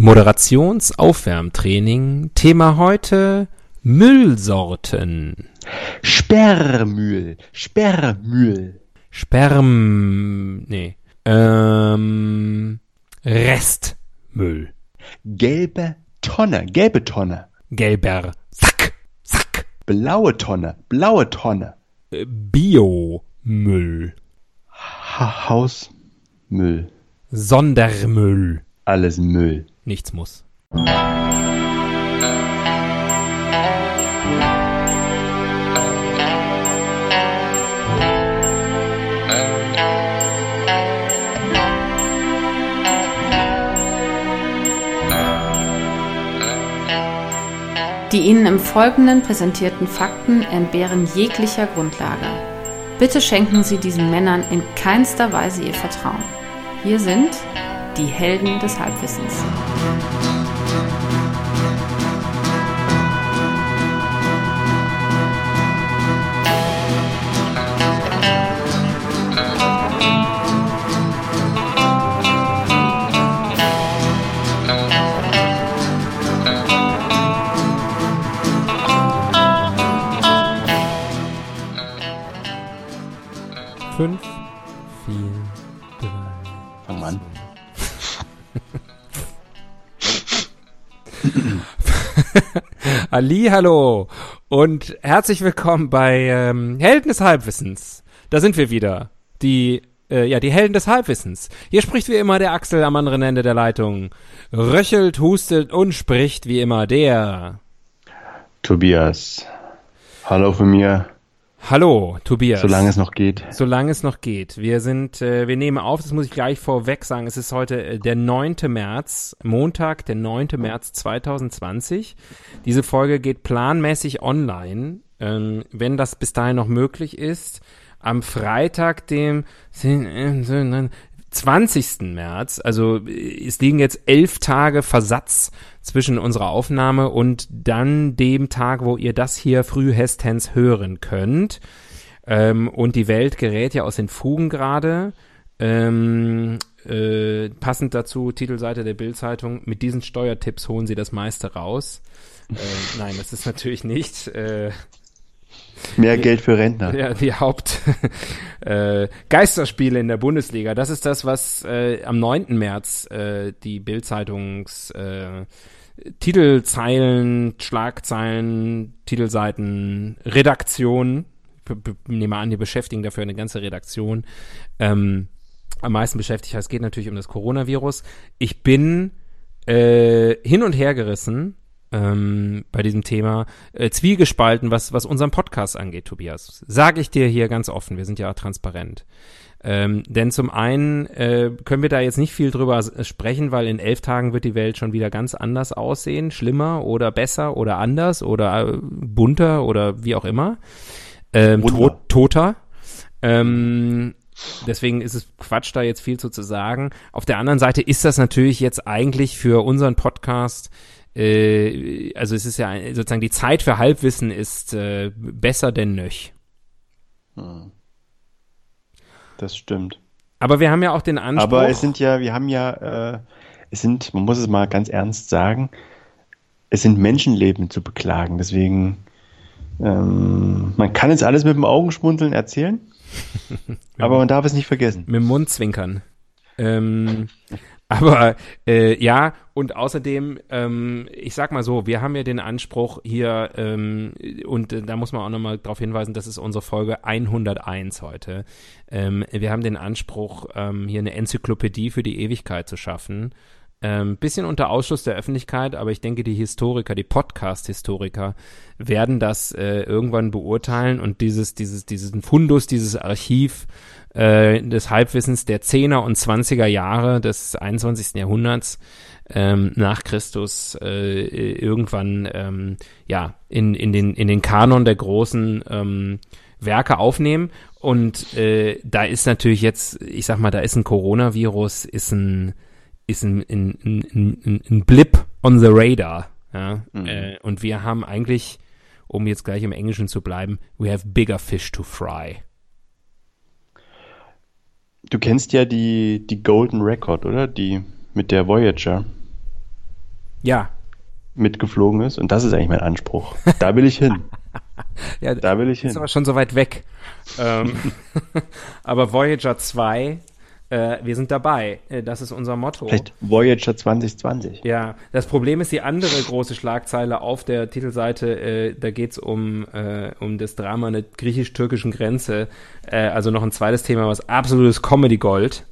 Moderationsaufwärmtraining. Thema heute Müllsorten. Sperrmüll. Sperrmüll. Sperm. Nee. Ähm. Restmüll. Gelbe Tonne. Gelbe Tonne. Gelber Sack. Sack. Blaue Tonne. Blaue Tonne. Äh, Biomüll. Ha Hausmüll. Sondermüll. Alles Müll. Nichts muss. Die Ihnen im Folgenden präsentierten Fakten entbehren jeglicher Grundlage. Bitte schenken Sie diesen Männern in keinster Weise Ihr Vertrauen. Hier sind die Helden des Halbwissens. Fünf, Ali, hallo und herzlich willkommen bei ähm, Helden des Halbwissens. Da sind wir wieder. Die, äh, ja, die Helden des Halbwissens. Hier spricht wie immer der Axel am anderen Ende der Leitung. Röchelt, hustet und spricht wie immer der. Tobias. Hallo von mir. Hallo, Tobias. Solange es noch geht. Solange es noch geht. Wir sind, äh, wir nehmen auf, das muss ich gleich vorweg sagen, es ist heute äh, der 9. März, Montag, der 9. März 2020. Diese Folge geht planmäßig online, ähm, wenn das bis dahin noch möglich ist. Am Freitag, dem 20. März, also es liegen jetzt elf Tage Versatz zwischen unserer Aufnahme und dann dem Tag, wo ihr das hier frühestens hören könnt. Ähm, und die Welt gerät ja aus den Fugen gerade. Ähm, äh, passend dazu, Titelseite der Bildzeitung, mit diesen Steuertipps holen sie das meiste raus. Äh, nein, das ist natürlich nicht. Äh, Mehr Geld für Rentner. ja, die Haupt äh, Geisterspiele in der Bundesliga. Das ist das, was äh, am 9. März äh, die Bildzeitungs äh, Titelzeilen, Schlagzeilen, Titelseiten, Redaktion, nehme an, die beschäftigen dafür eine ganze Redaktion, ähm, am meisten beschäftigt. Es geht natürlich um das Coronavirus. Ich bin äh, hin und her gerissen ähm, bei diesem Thema, äh, zwiegespalten, was, was unseren Podcast angeht, Tobias. Sage ich dir hier ganz offen, wir sind ja transparent. Ähm, denn zum einen äh, können wir da jetzt nicht viel drüber s- sprechen, weil in elf Tagen wird die Welt schon wieder ganz anders aussehen, schlimmer oder besser oder anders oder äh, bunter oder wie auch immer. Ähm, tot, toter. Ähm, deswegen ist es Quatsch, da jetzt viel zu, zu sagen. Auf der anderen Seite ist das natürlich jetzt eigentlich für unseren Podcast äh, also es ist ja ein- sozusagen die Zeit für Halbwissen ist äh, besser denn nöch. Das stimmt. Aber wir haben ja auch den Anspruch. Aber es sind ja, wir haben ja, äh, es sind, man muss es mal ganz ernst sagen, es sind Menschenleben zu beklagen. Deswegen, ähm, man kann jetzt alles mit dem Augenschmunzeln erzählen, aber man darf es nicht vergessen. mit dem Mund zwinkern. Ähm, aber äh, ja, und außerdem, ähm, ich sag mal so, wir haben ja den Anspruch hier, ähm, und äh, da muss man auch nochmal darauf hinweisen, das ist unsere Folge 101 heute. Ähm, wir haben den Anspruch, ähm, hier eine Enzyklopädie für die Ewigkeit zu schaffen. Ähm, bisschen unter Ausschluss der Öffentlichkeit, aber ich denke, die Historiker, die Podcast-Historiker werden das äh, irgendwann beurteilen und dieses, dieses, diesen Fundus, dieses Archiv äh, des Halbwissens der 10er und 20er Jahre des 21. Jahrhunderts ähm, nach Christus äh, irgendwann ähm, ja in, in, den, in den Kanon der großen ähm, Werke aufnehmen. Und äh, da ist natürlich jetzt, ich sag mal, da ist ein Coronavirus, ist ein, ist ein, ein, ein, ein, Blip on the radar. Ja? Äh, und wir haben eigentlich, um jetzt gleich im Englischen zu bleiben, we have bigger fish to fry. Du kennst ja die, die Golden Record, oder? Die mit der Voyager. Ja. mitgeflogen ist. Und das ist eigentlich mein Anspruch. Da will ich hin. ja Da will ich ist hin. aber schon so weit weg. ähm, aber Voyager 2, äh, wir sind dabei. Äh, das ist unser Motto. Vielleicht Voyager 2020. Ja, das Problem ist die andere große Schlagzeile auf der Titelseite, äh, da geht's um, äh, um das Drama an der griechisch-türkischen Grenze. Äh, also noch ein zweites Thema, was absolutes Comedy-Gold.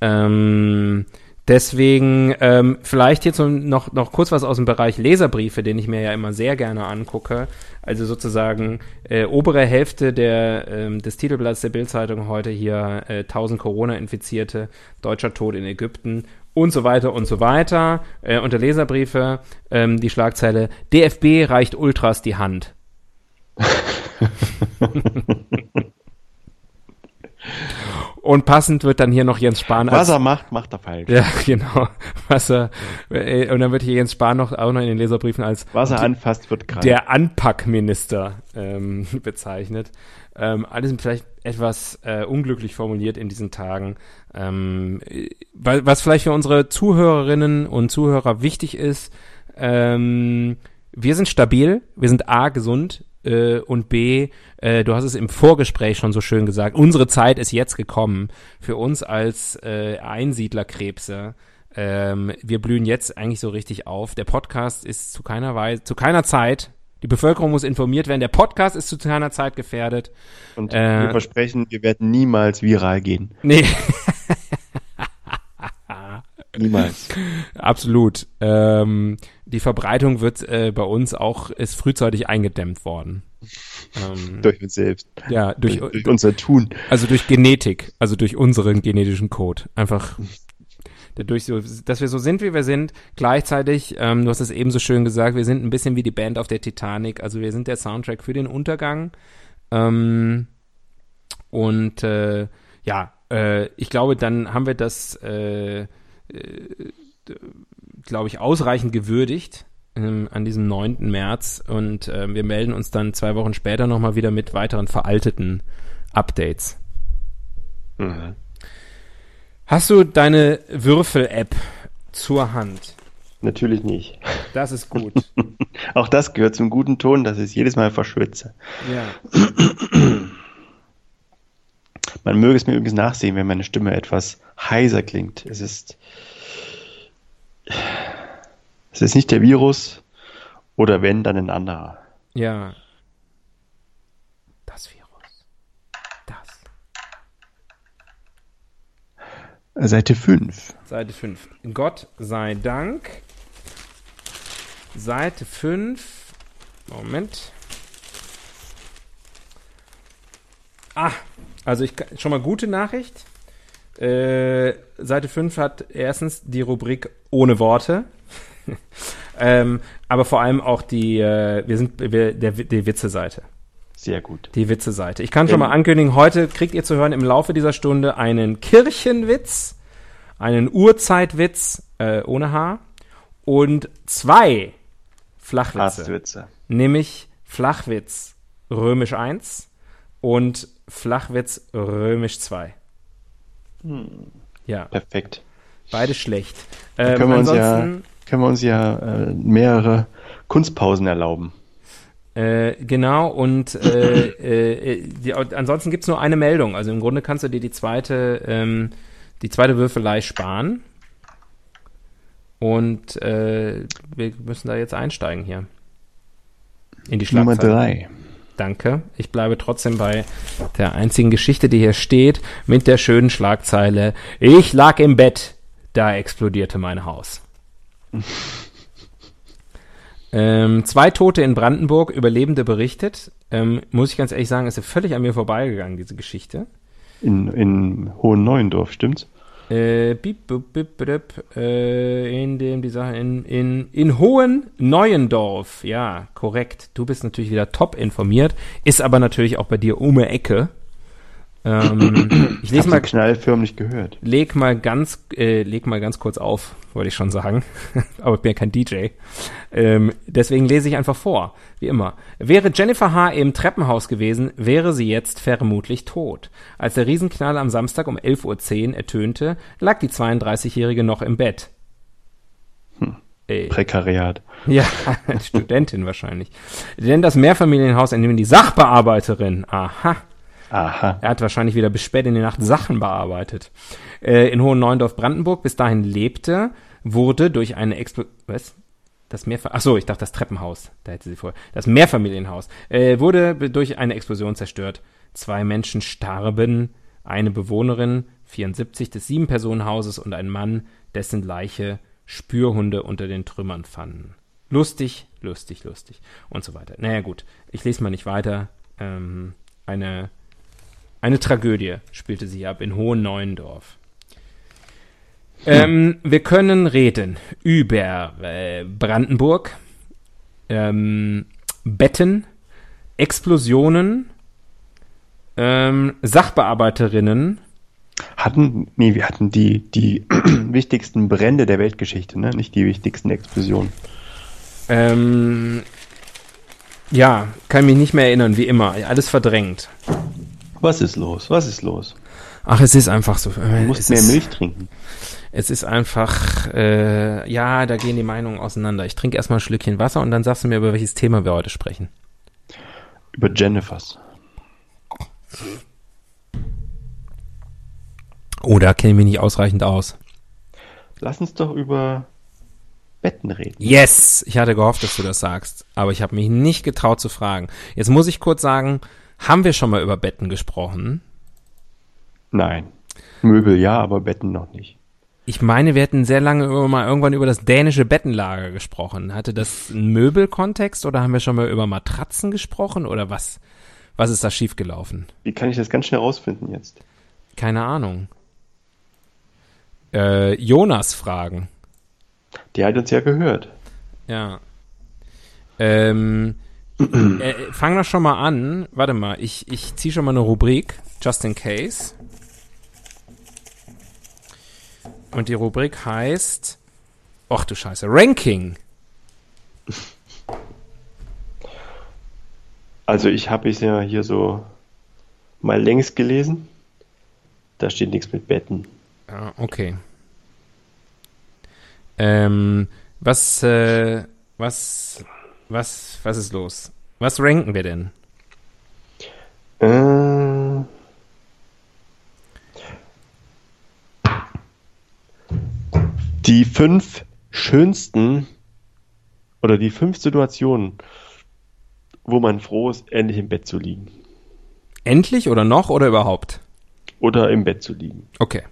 Ähm, deswegen ähm, vielleicht jetzt noch, noch kurz was aus dem Bereich Leserbriefe, den ich mir ja immer sehr gerne angucke. Also sozusagen äh, obere Hälfte der, ähm, des Titelblatts der Bildzeitung heute hier äh, 1000 Corona-Infizierte, deutscher Tod in Ägypten und so weiter und so weiter. Äh, unter Leserbriefe ähm, die Schlagzeile DFB reicht Ultras die Hand. Und passend wird dann hier noch Jens Spahn als Was er macht, macht er falsch. ja, genau. Was er, äh, und dann wird hier Jens Spahn noch, auch noch in den Leserbriefen als Was er anfasst, wird krank. der Anpackminister ähm, bezeichnet. Ähm, alles vielleicht etwas äh, unglücklich formuliert in diesen Tagen. Ähm, äh, was vielleicht für unsere Zuhörerinnen und Zuhörer wichtig ist, ähm, wir sind stabil, wir sind A, gesund äh, und B, äh, du hast es im Vorgespräch schon so schön gesagt, unsere Zeit ist jetzt gekommen für uns als äh, Einsiedlerkrebse. Ähm, wir blühen jetzt eigentlich so richtig auf. Der Podcast ist zu keiner Weise, zu keiner Zeit, die Bevölkerung muss informiert werden, der Podcast ist zu keiner Zeit gefährdet. Und äh, wir versprechen, wir werden niemals viral gehen. Nee, Niemals. absolut. Ähm, die Verbreitung wird äh, bei uns auch, ist frühzeitig eingedämmt worden. Ähm, durch uns selbst. ja, durch, Durch, durch unser Tun. also durch Genetik, also durch unseren genetischen Code. Einfach dadurch so, dass wir so sind, wie wir sind. Gleichzeitig, ähm, du hast es eben so schön gesagt, wir sind ein bisschen wie die Band auf der Titanic. Also wir sind der Soundtrack für den Untergang. Ähm, und äh, ja, äh, ich glaube, dann haben wir das, äh, glaube ich, ausreichend gewürdigt ähm, an diesem 9. März. Und äh, wir melden uns dann zwei Wochen später nochmal wieder mit weiteren veralteten Updates. Mhm. Hast du deine Würfel-App zur Hand? Natürlich nicht. Das ist gut. Auch das gehört zum guten Ton, dass ich es jedes Mal verschwitze. ja. Man möge es mir übrigens nachsehen, wenn meine Stimme etwas heiser klingt. Es ist, es ist nicht der Virus oder wenn, dann ein anderer. Ja. Das Virus. Das. Seite 5. Seite 5. Gott sei Dank. Seite 5. Moment. Ah, also ich schon mal gute Nachricht. Äh, Seite 5 hat erstens die Rubrik ohne Worte. ähm, aber vor allem auch die, äh, wir sind wir, der, die Witze-Seite. Sehr gut. Die Witze-Seite. Ich kann schon Ähm. mal ankündigen, heute kriegt ihr zu hören im Laufe dieser Stunde einen Kirchenwitz, einen Urzeitwitz äh, ohne Haar und zwei Flachwitze. Nämlich Flachwitz römisch 1 und Flachwitz römisch 2. Ja, Perfekt. beide schlecht. Ähm, können, wir uns ja, können wir uns ja äh, mehrere Kunstpausen erlauben. Äh, genau, und äh, äh, die, ansonsten gibt's nur eine Meldung. Also im Grunde kannst du dir die zweite, ähm, die zweite Würfelei sparen. Und äh, wir müssen da jetzt einsteigen hier. In die Nummer Schlagzeilen. drei. Danke. Ich bleibe trotzdem bei der einzigen Geschichte, die hier steht, mit der schönen Schlagzeile Ich lag im Bett, da explodierte mein Haus. ähm, zwei Tote in Brandenburg, Überlebende berichtet. Ähm, muss ich ganz ehrlich sagen, ist ja völlig an mir vorbeigegangen, diese Geschichte. In, in Hohen Neuendorf, stimmt's? Äh, bip, bip, bip, äh, in dem, die Sache, in, in, in Hohen Neuendorf. Ja, korrekt. Du bist natürlich wieder top informiert, ist aber natürlich auch bei dir um Ecke. Ähm, ich lese mal, im Knall förmlich gehört. leg mal ganz, äh, leg mal ganz kurz auf, wollte ich schon sagen. aber ich bin ja kein DJ. Ähm, deswegen lese ich einfach vor, wie immer. Wäre Jennifer H. im Treppenhaus gewesen, wäre sie jetzt vermutlich tot. Als der Riesenknall am Samstag um 11.10 Uhr ertönte, lag die 32-Jährige noch im Bett. Ey. Prekariat. Ja, Studentin wahrscheinlich. Denn das Mehrfamilienhaus, in dem die Sachbearbeiterin, aha, Aha. er hat wahrscheinlich wieder bis spät in die Nacht Sachen bearbeitet, äh, in Hohen Neuendorf Brandenburg bis dahin lebte, wurde durch eine Explo was? Das Mehrfa Ach ich dachte das Treppenhaus, da hätte sie vorher. Das Mehrfamilienhaus äh, wurde durch eine Explosion zerstört. Zwei Menschen starben, eine Bewohnerin 74 des Sieben-Personen-Hauses und ein Mann, dessen Leiche Spürhunde unter den Trümmern fanden. Lustig, lustig, lustig und so weiter. Naja gut, ich lese mal nicht weiter. Ähm, eine, eine Tragödie spielte sich ab in Hohen Neuendorf. Ähm, wir können reden über äh, Brandenburg, ähm, Betten, Explosionen, ähm, Sachbearbeiterinnen, Hatten, nee, wir hatten die, die wichtigsten Brände der Weltgeschichte, ne? Nicht die wichtigsten Explosionen. ähm, ja, kann mich nicht mehr erinnern, wie immer, alles verdrängt. Was ist los? Was ist los? Ach, es ist einfach so. äh, Du musst es mehr ist, Milch trinken. Es ist einfach, äh, ja, da gehen die Meinungen auseinander. Ich trinke erstmal ein Schlückchen Wasser und dann sagst du mir, über welches Thema wir heute sprechen. Über Jennifers. Oh, da kenne ich mich nicht ausreichend aus. Lass uns doch über Betten reden. Yes! Ich hatte gehofft, dass du das sagst, aber ich habe mich nicht getraut zu fragen. Jetzt muss ich kurz sagen, haben wir schon mal über Betten gesprochen? Nein. Möbel ja, aber Betten noch nicht. Ich meine, wir hätten sehr lange mal irgendwann über das dänische Bettenlager gesprochen. Hatte das einen Möbelkontext oder haben wir schon mal über Matratzen gesprochen oder was? Was ist da schiefgelaufen? Wie kann ich das ganz schnell rausfinden jetzt? Keine Ahnung. Äh, Jonas fragen. Die hat uns ja gehört. Ja. Ähm, äh, fang doch schon mal an. Warte mal, ich, ich ziehe schon mal eine Rubrik, just in case. Und die Rubrik heißt, ach du Scheiße, Ranking. Also ich habe es ja hier so mal längs gelesen. Da steht nichts mit Betten. Ja, okay. Ähm, was, äh, was, was, was ist los? Was ranken wir denn? Äh, die fünf schönsten oder die fünf Situationen, wo man froh ist, endlich im Bett zu liegen. Endlich oder noch oder überhaupt? Oder im Bett zu liegen. Okay.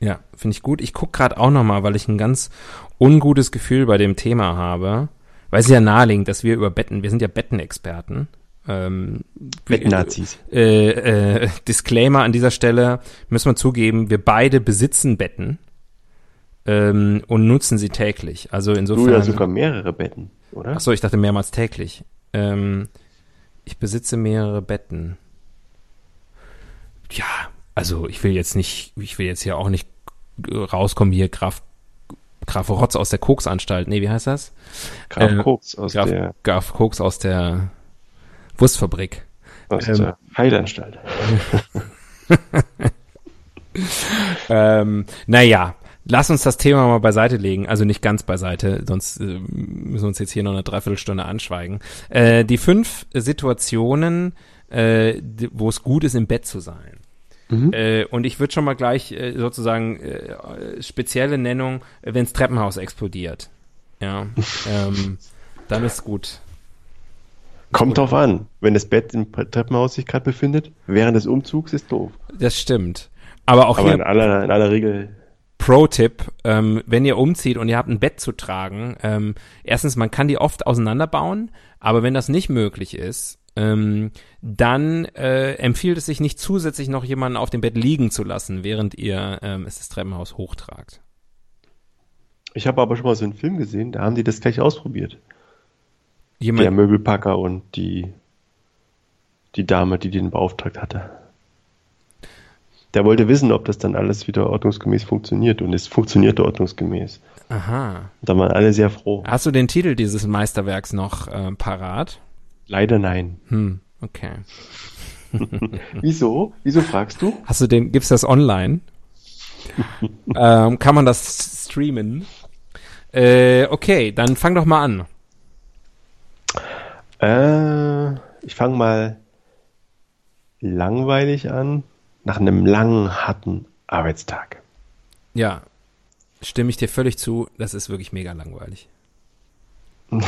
Ja, finde ich gut. Ich gucke gerade auch noch mal, weil ich ein ganz ungutes Gefühl bei dem Thema habe. Weil es ja naheliegend, dass wir über Betten, wir sind ja Bettenexperten. Ähm, Bettnazis. Äh, äh, Disclaimer an dieser Stelle, müssen wir zugeben, wir beide besitzen Betten ähm, und nutzen sie täglich. Also Du insofern. ja sogar mehrere Betten, oder? Achso, ich dachte mehrmals täglich. Ähm, ich besitze mehrere Betten. Ja, also ich will jetzt nicht, ich will jetzt hier auch nicht rauskommen hier Graf, Graf Rotz aus der Koksanstalt. Nee, wie heißt das? Graf äh, Koks aus Graf, der, Graf Koks aus der Wurstfabrik. aus ähm, der Heilanstalt. Ähm, naja, lass uns das Thema mal beiseite legen. Also nicht ganz beiseite, sonst äh, müssen wir uns jetzt hier noch eine Dreiviertelstunde anschweigen. Äh, die fünf Situationen, äh, wo es gut ist, im Bett zu sein. Äh, und ich würde schon mal gleich äh, sozusagen äh, spezielle Nennung, äh, wenns Treppenhaus explodiert. Ja, ähm, dann ist gut. Kommt drauf an. Wenn das Bett im Treppenhaus sich gerade befindet, während des Umzugs ist doof. Das stimmt. Aber auch Aber hier in aller, in aller Regel Pro-Tipp, ähm, wenn ihr umzieht und ihr habt ein Bett zu tragen, ähm, erstens, man kann die oft auseinanderbauen, aber wenn das nicht möglich ist, ähm, dann äh, empfiehlt es sich nicht zusätzlich noch jemanden auf dem Bett liegen zu lassen, während ihr ähm, es das Treppenhaus hochtragt. Ich habe aber schon mal so einen Film gesehen, da haben die das gleich ausprobiert. Der Jemand, Möbelpacker und die, die Dame, die den beauftragt hatte. Der wollte wissen, ob das dann alles wieder ordnungsgemäß funktioniert und es funktionierte ordnungsgemäß. aha. Da waren alle sehr froh. Hast du den Titel dieses Meisterwerks noch äh, parat? Leider nein. Hm, okay. Wieso? Wieso fragst du? Hast du den, gibt's das online? ähm, kann man das streamen? Äh, okay, dann fang doch mal an. Äh, ich fange mal langweilig an, nach einem langen, harten Arbeitstag. Ja, stimme ich dir völlig zu. Das ist wirklich mega langweilig.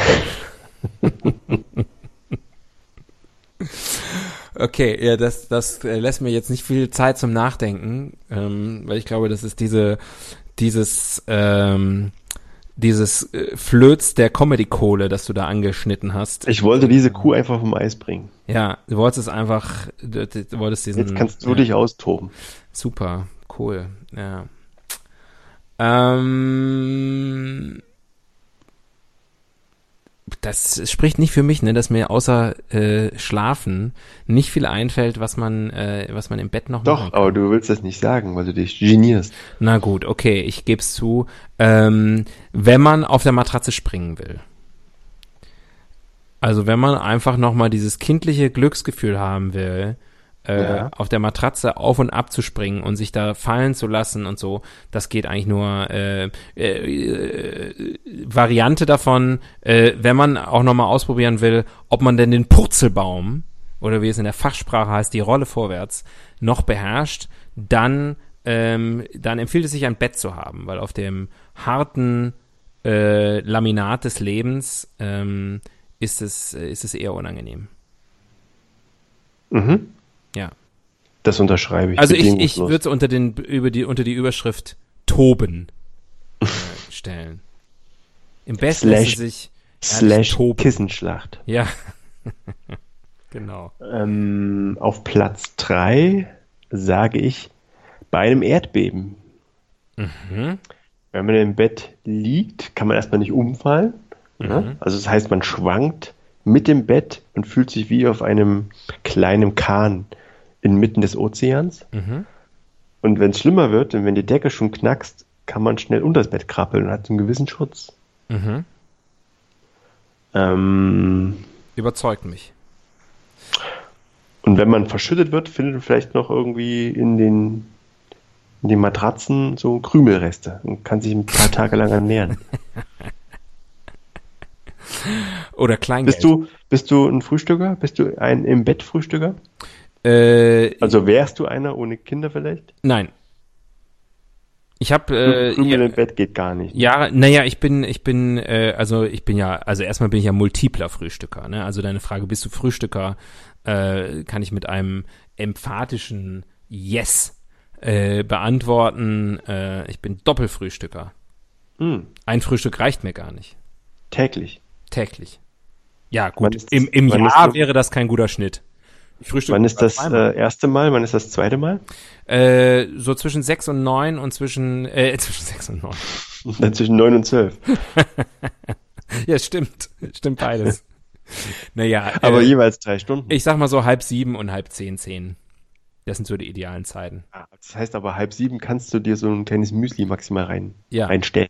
okay, ja, das, das äh, lässt mir jetzt nicht viel Zeit zum Nachdenken, ähm, weil ich glaube, das ist diese, dieses, ähm, dieses äh, Flöz der Comedy-Kohle, das du da angeschnitten hast. Ich wollte diese Kuh einfach vom Eis bringen. Ja, du wolltest es einfach, du, du wolltest diesen. Jetzt kannst du dich austoben. Super, cool, ja. Ähm, das spricht nicht für mich, ne, dass mir außer äh, Schlafen nicht viel einfällt, was man, äh, was man im Bett noch Doch, machen kann. aber du willst das nicht sagen, weil du dich genierst. Na gut, okay, ich geb's zu. Ähm, wenn man auf der Matratze springen will. Also wenn man einfach nochmal dieses kindliche Glücksgefühl haben will, äh, Ja. auf der Matratze auf und ab zu springen und sich da fallen zu lassen und so, das geht eigentlich nur äh, äh, Variante davon, äh, wenn man auch nochmal ausprobieren will, ob man denn den Purzelbaum oder wie es in der Fachsprache heißt, die Rolle vorwärts, noch beherrscht, dann, ähm, dann empfiehlt es sich ein Bett zu haben, weil auf dem harten äh, Laminat des Lebens ähm, ist, es, äh, ist es eher unangenehm. Mhm. Ja. Das unterschreibe ich. Also ich, ich würde es unter, den, über die, unter die Überschrift Toben äh, stellen. Im besten Slash- sich Slash toben. Kissenschlacht. Ja. genau. Ähm, auf Platz 3 sage ich bei einem Erdbeben. Mhm. Wenn man im Bett liegt, kann man erstmal nicht umfallen. Mhm. Ne? Also das heißt, man schwankt mit dem Bett und fühlt sich wie auf einem kleinen Kahn inmitten des Ozeans. Mhm. Und wenn es schlimmer wird und wenn die Decke schon knackst, kann man schnell unter das Bett krabbeln und hat einen gewissen Schutz. Mhm. Ähm, Überzeugt mich. und wenn man verschüttet wird, findet man vielleicht noch irgendwie in den, in den Matratzen so Krümelreste und kann sich ein paar Tage lang ernähren. Oder Kleingeld. Bist du, bist du ein Frühstücker? Bist du ein im Bett Frühstücker? Äh, Also wärst du einer ohne Kinder vielleicht? nein. Ich habe äh, Krümel ja, im Bett geht gar nicht. Jahre, naja, ich bin, ich bin, äh, also ich bin ja, also erstmal bin ich ja multipler Frühstücker, ne? Also deine Frage, bist du Frühstücker, äh, kann ich mit einem emphatischen Yes äh, beantworten. Äh, ich bin Doppelfrühstücker. Hm, Ein Frühstück reicht mir gar nicht. täglich. Täglich. Ja, gut. Im, das- im ist Jahr das- wäre das kein guter Schnitt. Ich frühstücke Wann ist das äh, erste Mal? Wann ist das zweite Mal? Äh, so zwischen sechs und neun und zwischen, äh, zwischen sechs und neun. Dann zwischen neun und zwölf. Ja, stimmt. Stimmt beides. naja, Aber äh, jeweils drei Stunden. ich sag mal so halb sieben und halb zehn, zehn. Das sind so die idealen Zeiten. Ah, Das heißt aber halb sieben kannst du dir so ein kleines Müsli maximal rein, Ja. reinstellen.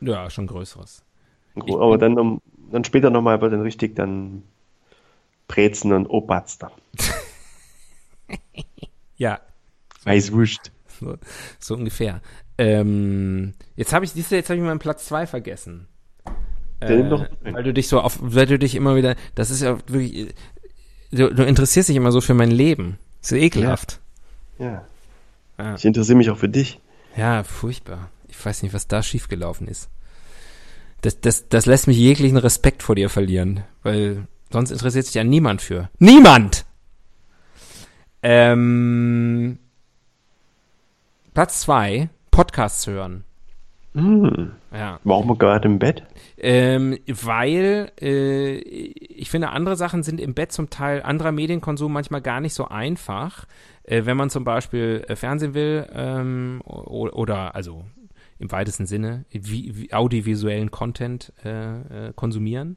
Ja, schon größeres. Aber dann, um, dann später nochmal wird dann richtig dann Brezen und Obatster. Ja, Weißwurst. so, so ungefähr. Ähm, jetzt habe ich, siehst du, jetzt habe ich meinen Platz zwei vergessen. Der Äh, weil du dich so auf, weil du dich immer wieder, das ist ja wirklich, du, du interessierst dich immer so für mein Leben. So ekelhaft. Ja. Ja. Ich interessiere mich auch für dich. Ja, furchtbar. Ich weiß nicht, was da schiefgelaufen ist. Das, das, das lässt mich jeglichen Respekt vor dir verlieren, weil sonst interessiert sich ja niemand für. Niemand! Ähm, Platz zwei Podcasts hören. Hm. Ja. Warum gerade im Bett? Ähm, weil äh, ich finde, andere Sachen sind im Bett zum Teil, anderer Medienkonsum manchmal gar nicht so einfach. Äh, wenn man zum Beispiel äh, Fernsehen will ähm, oder also im weitesten Sinne wie, wie audiovisuellen Content äh, äh, konsumieren.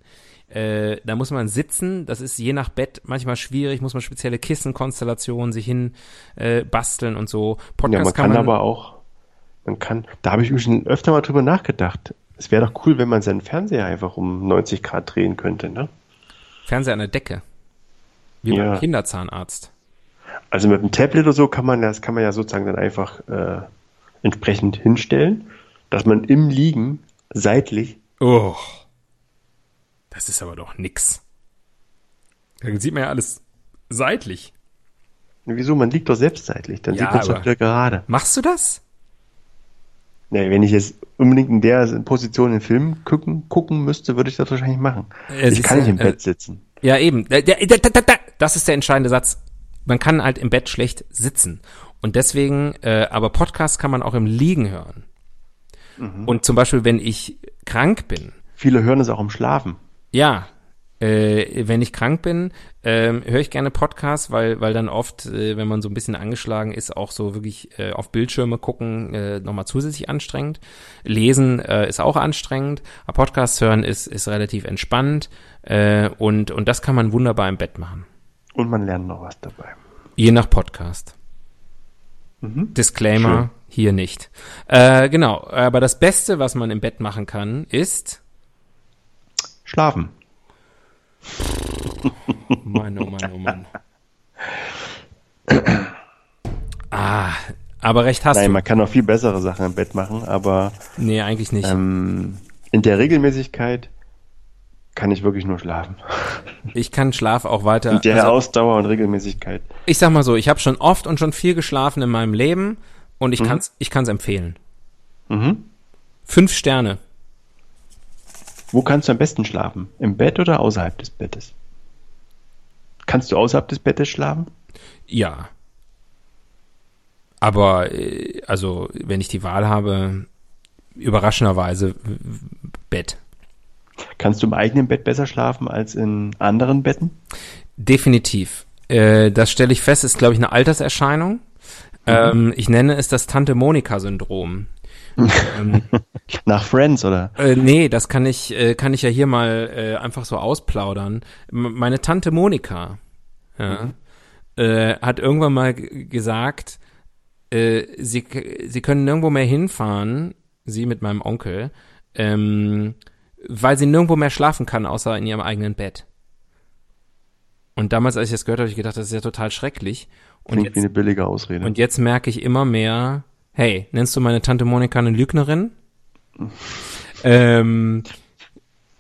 Äh, da muss man sitzen, das ist je nach Bett manchmal schwierig, muss man spezielle Kissenkonstellationen sich hin äh, basteln und so. Ja, man kann, aber auch, man kann, da habe ich schon öfter mal drüber nachgedacht. Es wäre doch cool, wenn man seinen Fernseher einfach um 90 Grad drehen könnte, ne? Fernseher an der Decke. Wie Ja. beim Kinderzahnarzt. Also mit dem Tablet oder so kann man das kann man ja sozusagen dann einfach äh, entsprechend hinstellen, dass man im Liegen seitlich. Oh. Das ist aber doch nix. Da sieht man ja alles seitlich. Wieso? Man liegt doch selbst seitlich. Dann Ja, sieht man es doch wieder gerade. Machst du das? Nee, wenn ich jetzt unbedingt in der Position in Film gucken, gucken müsste, würde ich das wahrscheinlich machen. Äh, ich kann du, nicht im äh, Bett sitzen. Ja, eben. Da- Das ist der entscheidende Satz. Man kann halt im Bett schlecht sitzen. Und deswegen, äh, aber Podcasts kann man auch im Liegen hören. Und zum Beispiel, wenn ich krank bin, Viele hören es auch im Schlafen. Ja, äh, wenn ich krank bin, ähm, höre ich gerne Podcasts, weil, weil dann oft, äh, wenn man so ein bisschen angeschlagen ist, auch so wirklich äh, auf Bildschirme gucken, äh, nochmal zusätzlich anstrengend. Lesen äh, ist auch anstrengend, aber Podcasts hören ist, ist relativ entspannt äh, und, und das kann man wunderbar im Bett machen. Und man lernt noch was dabei. Je nach Podcast. Disclaimer, Schön. hier nicht. Äh, genau, aber das Beste, was man im Bett machen kann, ist. Schlafen. Mann, oh Mann, oh Mann. ah, aber recht hast Nein, du. man kann auch viel bessere Sachen im Bett machen, aber Nee, eigentlich nicht. ähm, in der Regelmäßigkeit kann ich wirklich nur schlafen. ich kann Schlaf auch weiter. In der also, Ausdauer und Regelmäßigkeit. ich sag mal so, ich habe schon oft und schon viel geschlafen in meinem Leben und ich kann's, ich kann's empfehlen. Mhm. Fünf Sterne. Wo kannst du am besten schlafen? Im Bett oder außerhalb des Bettes? Kannst du außerhalb des Bettes schlafen? Ja. Aber, äh, also, wenn ich die Wahl habe, überraschenderweise Bett. Kannst du im eigenen Bett besser schlafen als in anderen Betten? Definitiv. Äh, das stelle ich fest, ist, glaube ich, eine Alterserscheinung. Ähm, ich nenne es das Tante-Monika-Syndrom. ähm, Nach Friends oder? äh, nee, das kann ich, äh, kann ich ja hier mal äh, einfach so ausplaudern. M meine Tante Monika ja, äh, hat irgendwann mal gesagt, äh, sie, sie können nirgendwo mehr hinfahren, sie mit meinem Onkel, ähm, weil sie nirgendwo mehr schlafen kann, außer in ihrem eigenen Bett. Und damals, als ich das gehört habe, habe ich gedacht, das ist ja total schrecklich. Und Klingt jetzt, wie eine billige Ausrede. und jetzt merke ich immer mehr, hey, nennst du meine Tante Monika eine Lügnerin? Ähm,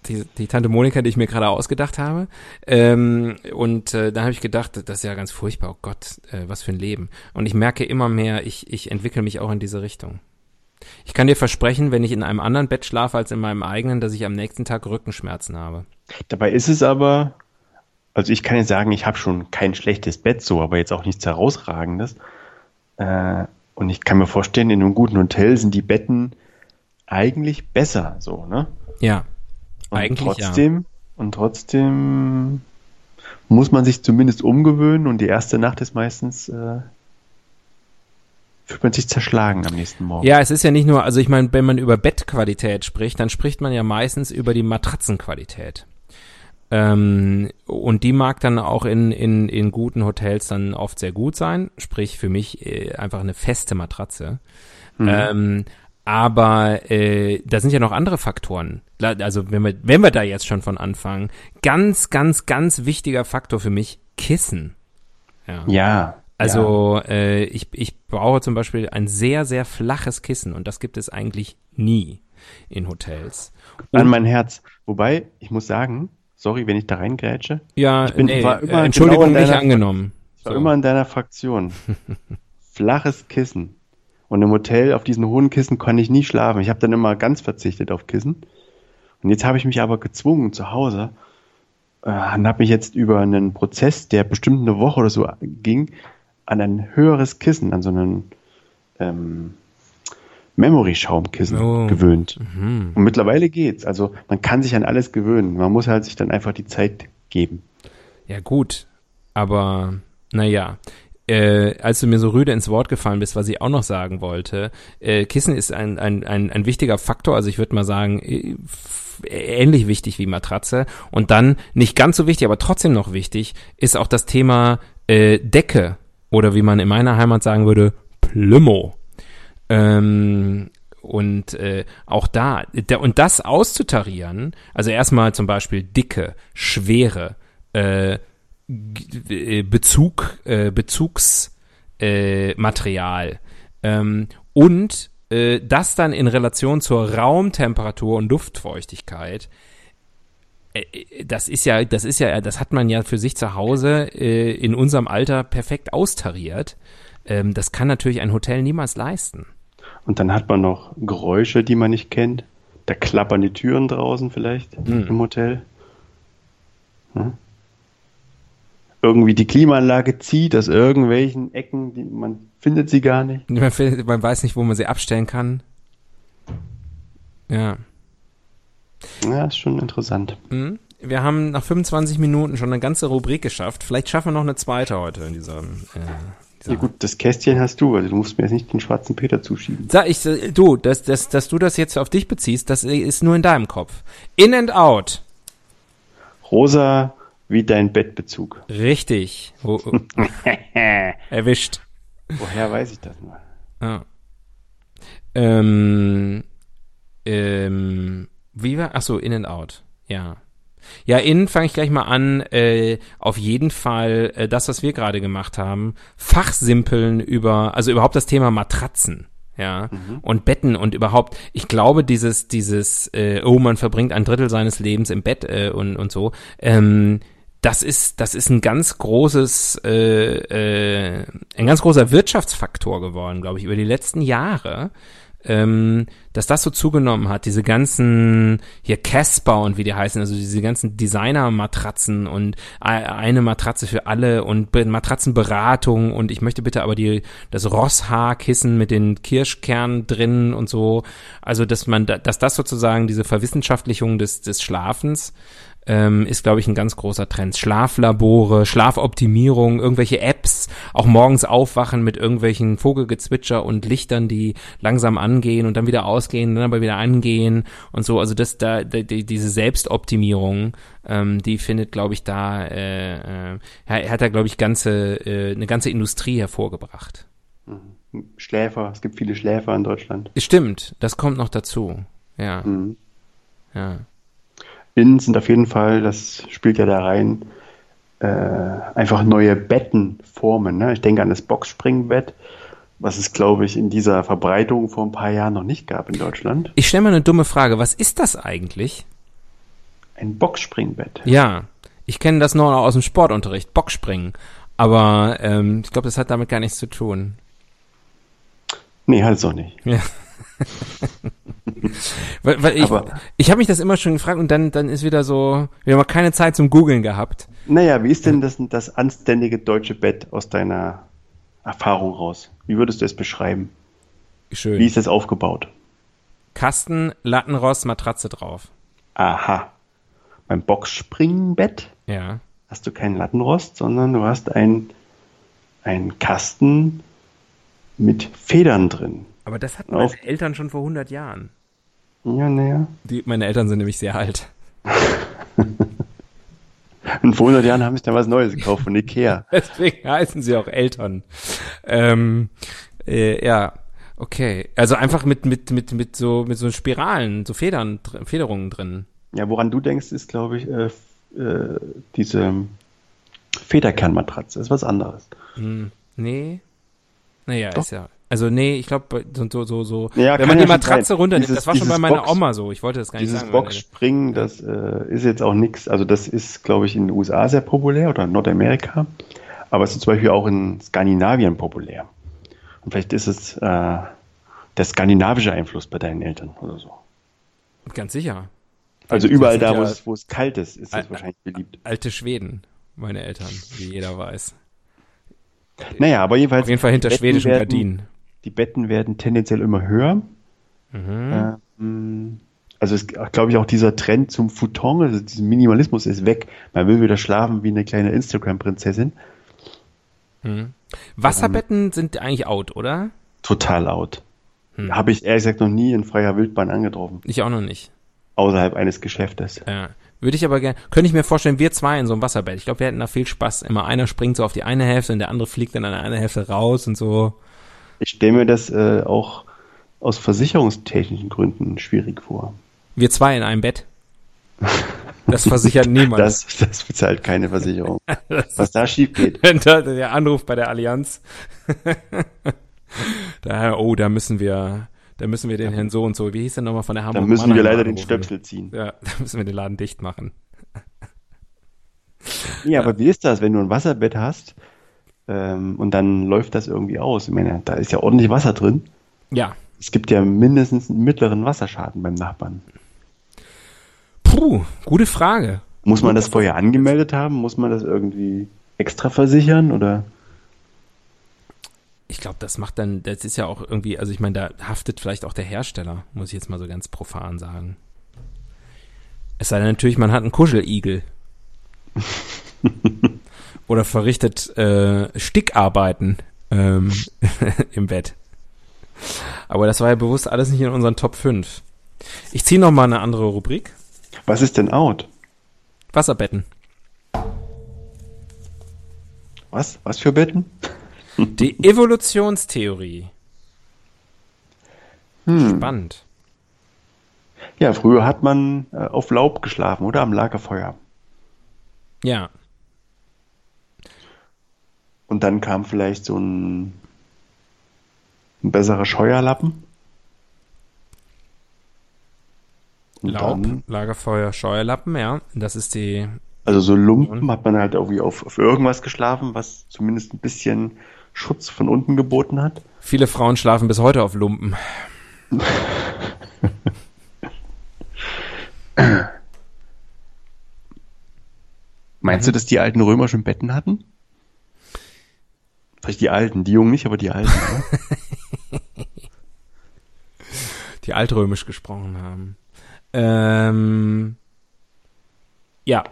die, die Tante Monika, die ich mir gerade ausgedacht habe. Ähm, und äh, da habe ich gedacht, das ist ja ganz furchtbar, oh Gott, äh, was für ein Leben. Und ich merke immer mehr, ich, ich entwickle mich auch in diese Richtung. Ich kann dir versprechen, wenn ich in einem anderen Bett schlafe als in meinem eigenen, dass ich am nächsten Tag Rückenschmerzen habe. Dabei ist es aber, also ich kann jetzt sagen, ich habe schon kein schlechtes Bett so, aber jetzt auch nichts herausragendes. Äh, und ich kann mir vorstellen, in einem guten Hotel sind die Betten eigentlich besser so, ne? Ja, Und Eigentlich ja. trotzdem, und trotzdem muss man sich zumindest umgewöhnen und die erste Nacht ist meistens, äh, fühlt man sich zerschlagen am nächsten Morgen. Ja, es ist ja nicht nur, also ich meine, wenn man über Bettqualität spricht, dann spricht man ja meistens über die Matratzenqualität. Ähm, und die mag dann auch in, in, in guten Hotels dann oft sehr gut sein. Sprich, für mich äh, einfach eine feste Matratze. Ähm, aber äh, da sind ja noch andere Faktoren. Also wenn wir, wenn wir da jetzt schon von anfangen, ganz, ganz, ganz wichtiger Faktor für mich, Kissen. Ja. Ja. Also äh, ich, ich brauche zum Beispiel ein sehr, sehr flaches Kissen und das gibt es eigentlich nie in Hotels. ja, an mein Herz. Wobei, ich muss sagen, sorry, wenn ich da reingrätsche, Ja, Ich bin- nee, war immer äh, Entschuldigung, genau in nicht deiner- angenommen. ich war So. immer in deiner Fraktion. Flaches Kissen. Und im Hotel auf diesen hohen Kissen konnte ich nie schlafen. Ich habe dann immer ganz verzichtet auf Kissen. Und jetzt habe ich mich aber gezwungen zu Hause äh, und habe mich jetzt über einen Prozess, der bestimmt eine Woche oder so ging, an ein höheres Kissen, an so einen ähm, Memory-Schaumkissen Oh. gewöhnt. Mhm. Und mittlerweile geht's. Also man kann sich an alles gewöhnen. Man muss halt sich dann einfach die Zeit geben. Ja, gut. Aber, naja. Äh, als du mir so rüde ins Wort gefallen bist, was ich auch noch sagen wollte, äh, Kissen ist ein, ein, ein, ein wichtiger Faktor, also ich würde mal sagen, äh, ähnlich wichtig wie Matratze. Und dann, nicht ganz so wichtig, aber trotzdem noch wichtig, ist auch das Thema äh, Decke oder wie man in meiner Heimat sagen würde, Plümo. Ähm, und äh, auch da, der, und das auszutarieren, also erstmal zum Beispiel Dicke, Schwere, äh, Bezug, äh, Bezugsmaterial äh, Material, ähm, und äh, das dann in Relation zur Raumtemperatur und Luftfeuchtigkeit, äh, äh, das ist ja, das ist ja, das hat man ja für sich zu Hause in unserem Alter perfekt austariert. Ähm, das kann natürlich ein Hotel niemals leisten. Und dann hat man noch Geräusche, die man nicht kennt. Da klappern die Türen draußen vielleicht Mhm. im Hotel. Hm? Irgendwie die Klimaanlage zieht aus irgendwelchen Ecken, die, man findet sie gar nicht. Man, findet- man weiß nicht, wo man sie abstellen kann. Ja. Ja, ist schon interessant. Mhm. Wir haben nach 25 Minuten schon eine ganze Rubrik geschafft. Vielleicht schaffen wir noch eine zweite heute in dieser. Äh, dieser Ja gut, das Kästchen hast du, also du musst mir jetzt nicht den schwarzen Peter zuschieben. Sag ich, äh, du, dass, dass, dass du das jetzt auf dich beziehst, das ist nur in deinem Kopf. In and out. Rosa wie dein Bettbezug. Richtig. Wo, erwischt. Woher weiß ich das nur? Ja. Ähm, ähm, wie war, ach so, in and out. Ja. Ja, innen fange ich gleich mal an. Äh, auf jeden Fall äh, das, was wir gerade gemacht haben, Fachsimpeln über, also überhaupt das Thema Matratzen. Ja, und Betten und überhaupt, ich glaube, dieses, dieses, äh, oh, man verbringt ein Drittel seines Lebens im Bett äh, und, und so, ähm, das ist, das ist ein ganz großes, äh, äh, ein ganz großer Wirtschaftsfaktor geworden, glaube ich, über die letzten Jahre, ähm, dass das so zugenommen hat, diese ganzen hier Casper und wie die heißen, also diese ganzen Designer-Matratzen und eine Matratze für alle und Be- Matratzenberatung und ich möchte bitte aber die das Rosshaarkissen mit den Kirschkernen drin und so, also dass man, da, dass das sozusagen diese Verwissenschaftlichung des des Schlafens ähm, ist, glaube ich, ein ganz großer Trend. Schlaflabore, Schlafoptimierung, irgendwelche Apps, auch morgens aufwachen mit irgendwelchen Vogelgezwitscher und Lichtern, die langsam angehen und dann wieder ausgehen, dann aber wieder angehen und so. Also das da, die, diese Selbstoptimierung, ähm, die findet, glaube ich, da äh, äh, er hat da, glaube ich, ganze äh, eine ganze Industrie hervorgebracht. Schläfer, es gibt viele Schläfer in Deutschland. Stimmt, das kommt noch dazu. Ja, Mhm. ja. Innen sind auf jeden Fall, das spielt ja da rein, äh, einfach neue Bettenformen. Ne? Ich denke an das Boxspringbett, was es, glaube ich, in dieser Verbreitung vor ein paar Jahren noch nicht gab in Deutschland. Ich stelle mal eine dumme Frage. Was ist das eigentlich? Ein Boxspringbett. Ja, ich kenne das nur noch aus dem Sportunterricht, Bockspringen. Aber ähm, ich glaube, das hat damit gar nichts zu tun. Nee, halt es auch nicht. Ja. weil, weil ich, Aber- ich habe mich das immer schon gefragt und dann, dann ist wieder so, wir haben keine Zeit zum Googeln gehabt. Naja, wie ist denn das, das anständige deutsche Bett aus deiner Erfahrung raus? Wie würdest du es beschreiben? Schön. Wie ist es aufgebaut? Kasten, Lattenrost, Matratze drauf. Aha. Beim Boxspringbett Ja. hast du keinen Lattenrost, sondern du hast ein, einen Kasten mit Federn drin. Aber das hatten meine Eltern schon vor 100 Jahren. Ja, naja. Die, meine Eltern sind nämlich sehr alt. Und vor 100 Jahren haben sie dann was Neues gekauft von Ikea. Deswegen heißen sie auch Eltern. Ähm, äh, ja, okay. Also einfach mit, mit, mit, mit so, mit so Spiralen, so Federn, dr- Federungen drin. Ja, woran du denkst, ist, glaube ich, äh, äh, diese Federkernmatratze. Das ist was anderes. Hm, nee. Naja, Doch. ist ja. Also nee, ich glaube, so, so, so, so. Ja, wenn kann man die Matratze runternimmt, Dieses- das war schon bei dieses meiner Box- Oma so. Ich wollte das gar nicht Dieses sagen. weil- Boxspringen, das äh, ist jetzt auch nichts, also das ist, glaube ich, in den USA sehr populär oder in Nordamerika, aber es ist zum Beispiel auch in Skandinavien populär. Und vielleicht ist es äh, der skandinavische Einfluss bei deinen Eltern oder so. Ganz sicher. Also überall da, wo es, wo es kalt ist, ist Al- wahrscheinlich beliebt. Alte Schweden, meine Eltern, wie jeder weiß. Naja, aber jedenfalls. Auf jeden Fall hinter schwedischen werden, Gardinen. Die Betten werden tendenziell immer höher. Mhm. Ähm, also es glaube ich auch dieser Trend zum Futon, also dieser Minimalismus ist weg. Man will wieder schlafen wie eine kleine Instagram-Prinzessin. Mhm. Wasserbetten sind eigentlich out, oder? Total laut. Hm. Habe ich ehrlich gesagt noch nie in freier Wildbahn angetroffen. Ich auch noch nicht. Außerhalb eines Geschäftes. Ja. Würde ich aber gerne, könnte ich mir vorstellen, wir zwei in so einem Wasserbett. Ich glaube, wir hätten da viel Spaß. Immer einer springt so auf die eine Hälfte und der andere fliegt dann an der einen Hälfte raus und so. Ich stelle mir das äh, auch aus versicherungstechnischen Gründen schwierig vor. Wir zwei in einem Bett. Das versichert niemand. Das, das bezahlt keine Versicherung. Was da schief geht. Wenn da der Anruf bei der Allianz. da, oh, da müssen wir, Da müssen wir den Herrn so und so, wie hieß der nochmal von der Hamburg? Dann müssen wir Mannheim leider den. Stöpsel ziehen. Ja, da müssen wir den Laden dicht machen. Ja, aber wie ist das, wenn du ein Wasserbett hast ähm, und dann läuft das irgendwie aus? Ich meine, da ist ja ordentlich Wasser drin. Ja. Es gibt ja mindestens einen mittleren Wasserschaden beim Nachbarn. Puh, gute Frage. Muss man das vorher angemeldet haben? Muss man das irgendwie extra versichern oder? Ich glaube, das macht dann, das ist ja auch irgendwie, also ich meine, da haftet vielleicht auch der Hersteller, muss ich jetzt mal so ganz profan sagen. Es sei denn natürlich, man hat einen Kuscheligel. Oder verrichtet äh, Stickarbeiten ähm, im Bett. Aber das war ja bewusst alles nicht in unseren Top 5. Ich ziehe noch mal eine andere Rubrik. Was ist denn out? Wasserbetten. Was? Was für Betten? Die Evolutionstheorie. Hm. Spannend. Ja, früher hat man äh, auf Laub geschlafen oder am Lagerfeuer. Ja. Und dann kam vielleicht so ein, ein besserer Scheuerlappen. Und Laub, dann, Lagerfeuer, Scheuerlappen, ja. Das ist die. also so Lumpen hat man halt irgendwie auf, auf irgendwas geschlafen, was zumindest ein bisschen Schutz von unten geboten hat. Viele Frauen schlafen bis heute auf Lumpen. Meinst du, dass die alten Römer schon Betten hatten? Vielleicht die alten, die Jungen nicht, aber die alten. ne? die altrömisch gesprochen haben. Ähm, ja.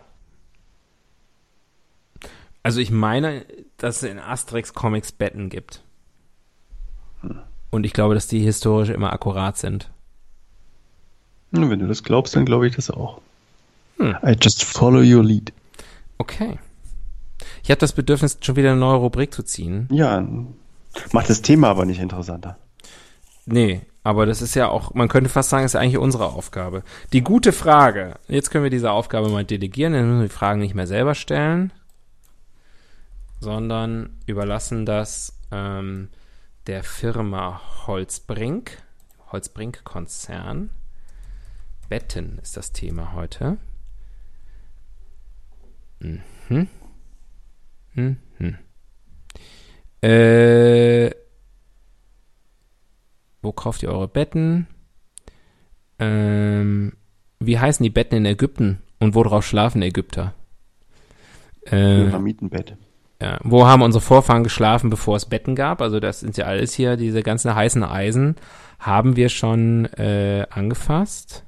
Also ich meine, dass es in Asterix Comics Betten gibt. Und ich glaube, dass die historisch immer akkurat sind. Hm, Wenn du das glaubst, dann glaube ich das auch. Hm. I just follow your lead. Okay. Ich habe das Bedürfnis, schon wieder eine neue Rubrik zu ziehen. Ja, macht das Thema aber nicht interessanter. Nee, aber das ist ja auch, man könnte fast sagen, es ist eigentlich unsere Aufgabe. Die gute Frage, jetzt können wir diese Aufgabe mal delegieren, dann müssen wir die Fragen nicht mehr selber stellen, sondern überlassen das ähm, der Firma Holzbrink, Holzbrink-Konzern. Betten ist das Thema heute. Mhm. Mhm. Äh, wo kauft ihr eure Betten? Ähm, wie heißen die Betten in Ägypten und worauf schlafen Ägypter? Äh, Pyramidenbett. ja. Wo haben unsere Vorfahren geschlafen, bevor es Betten gab? Also das sind ja alles hier, diese ganzen heißen Eisen haben wir schon äh, angefasst.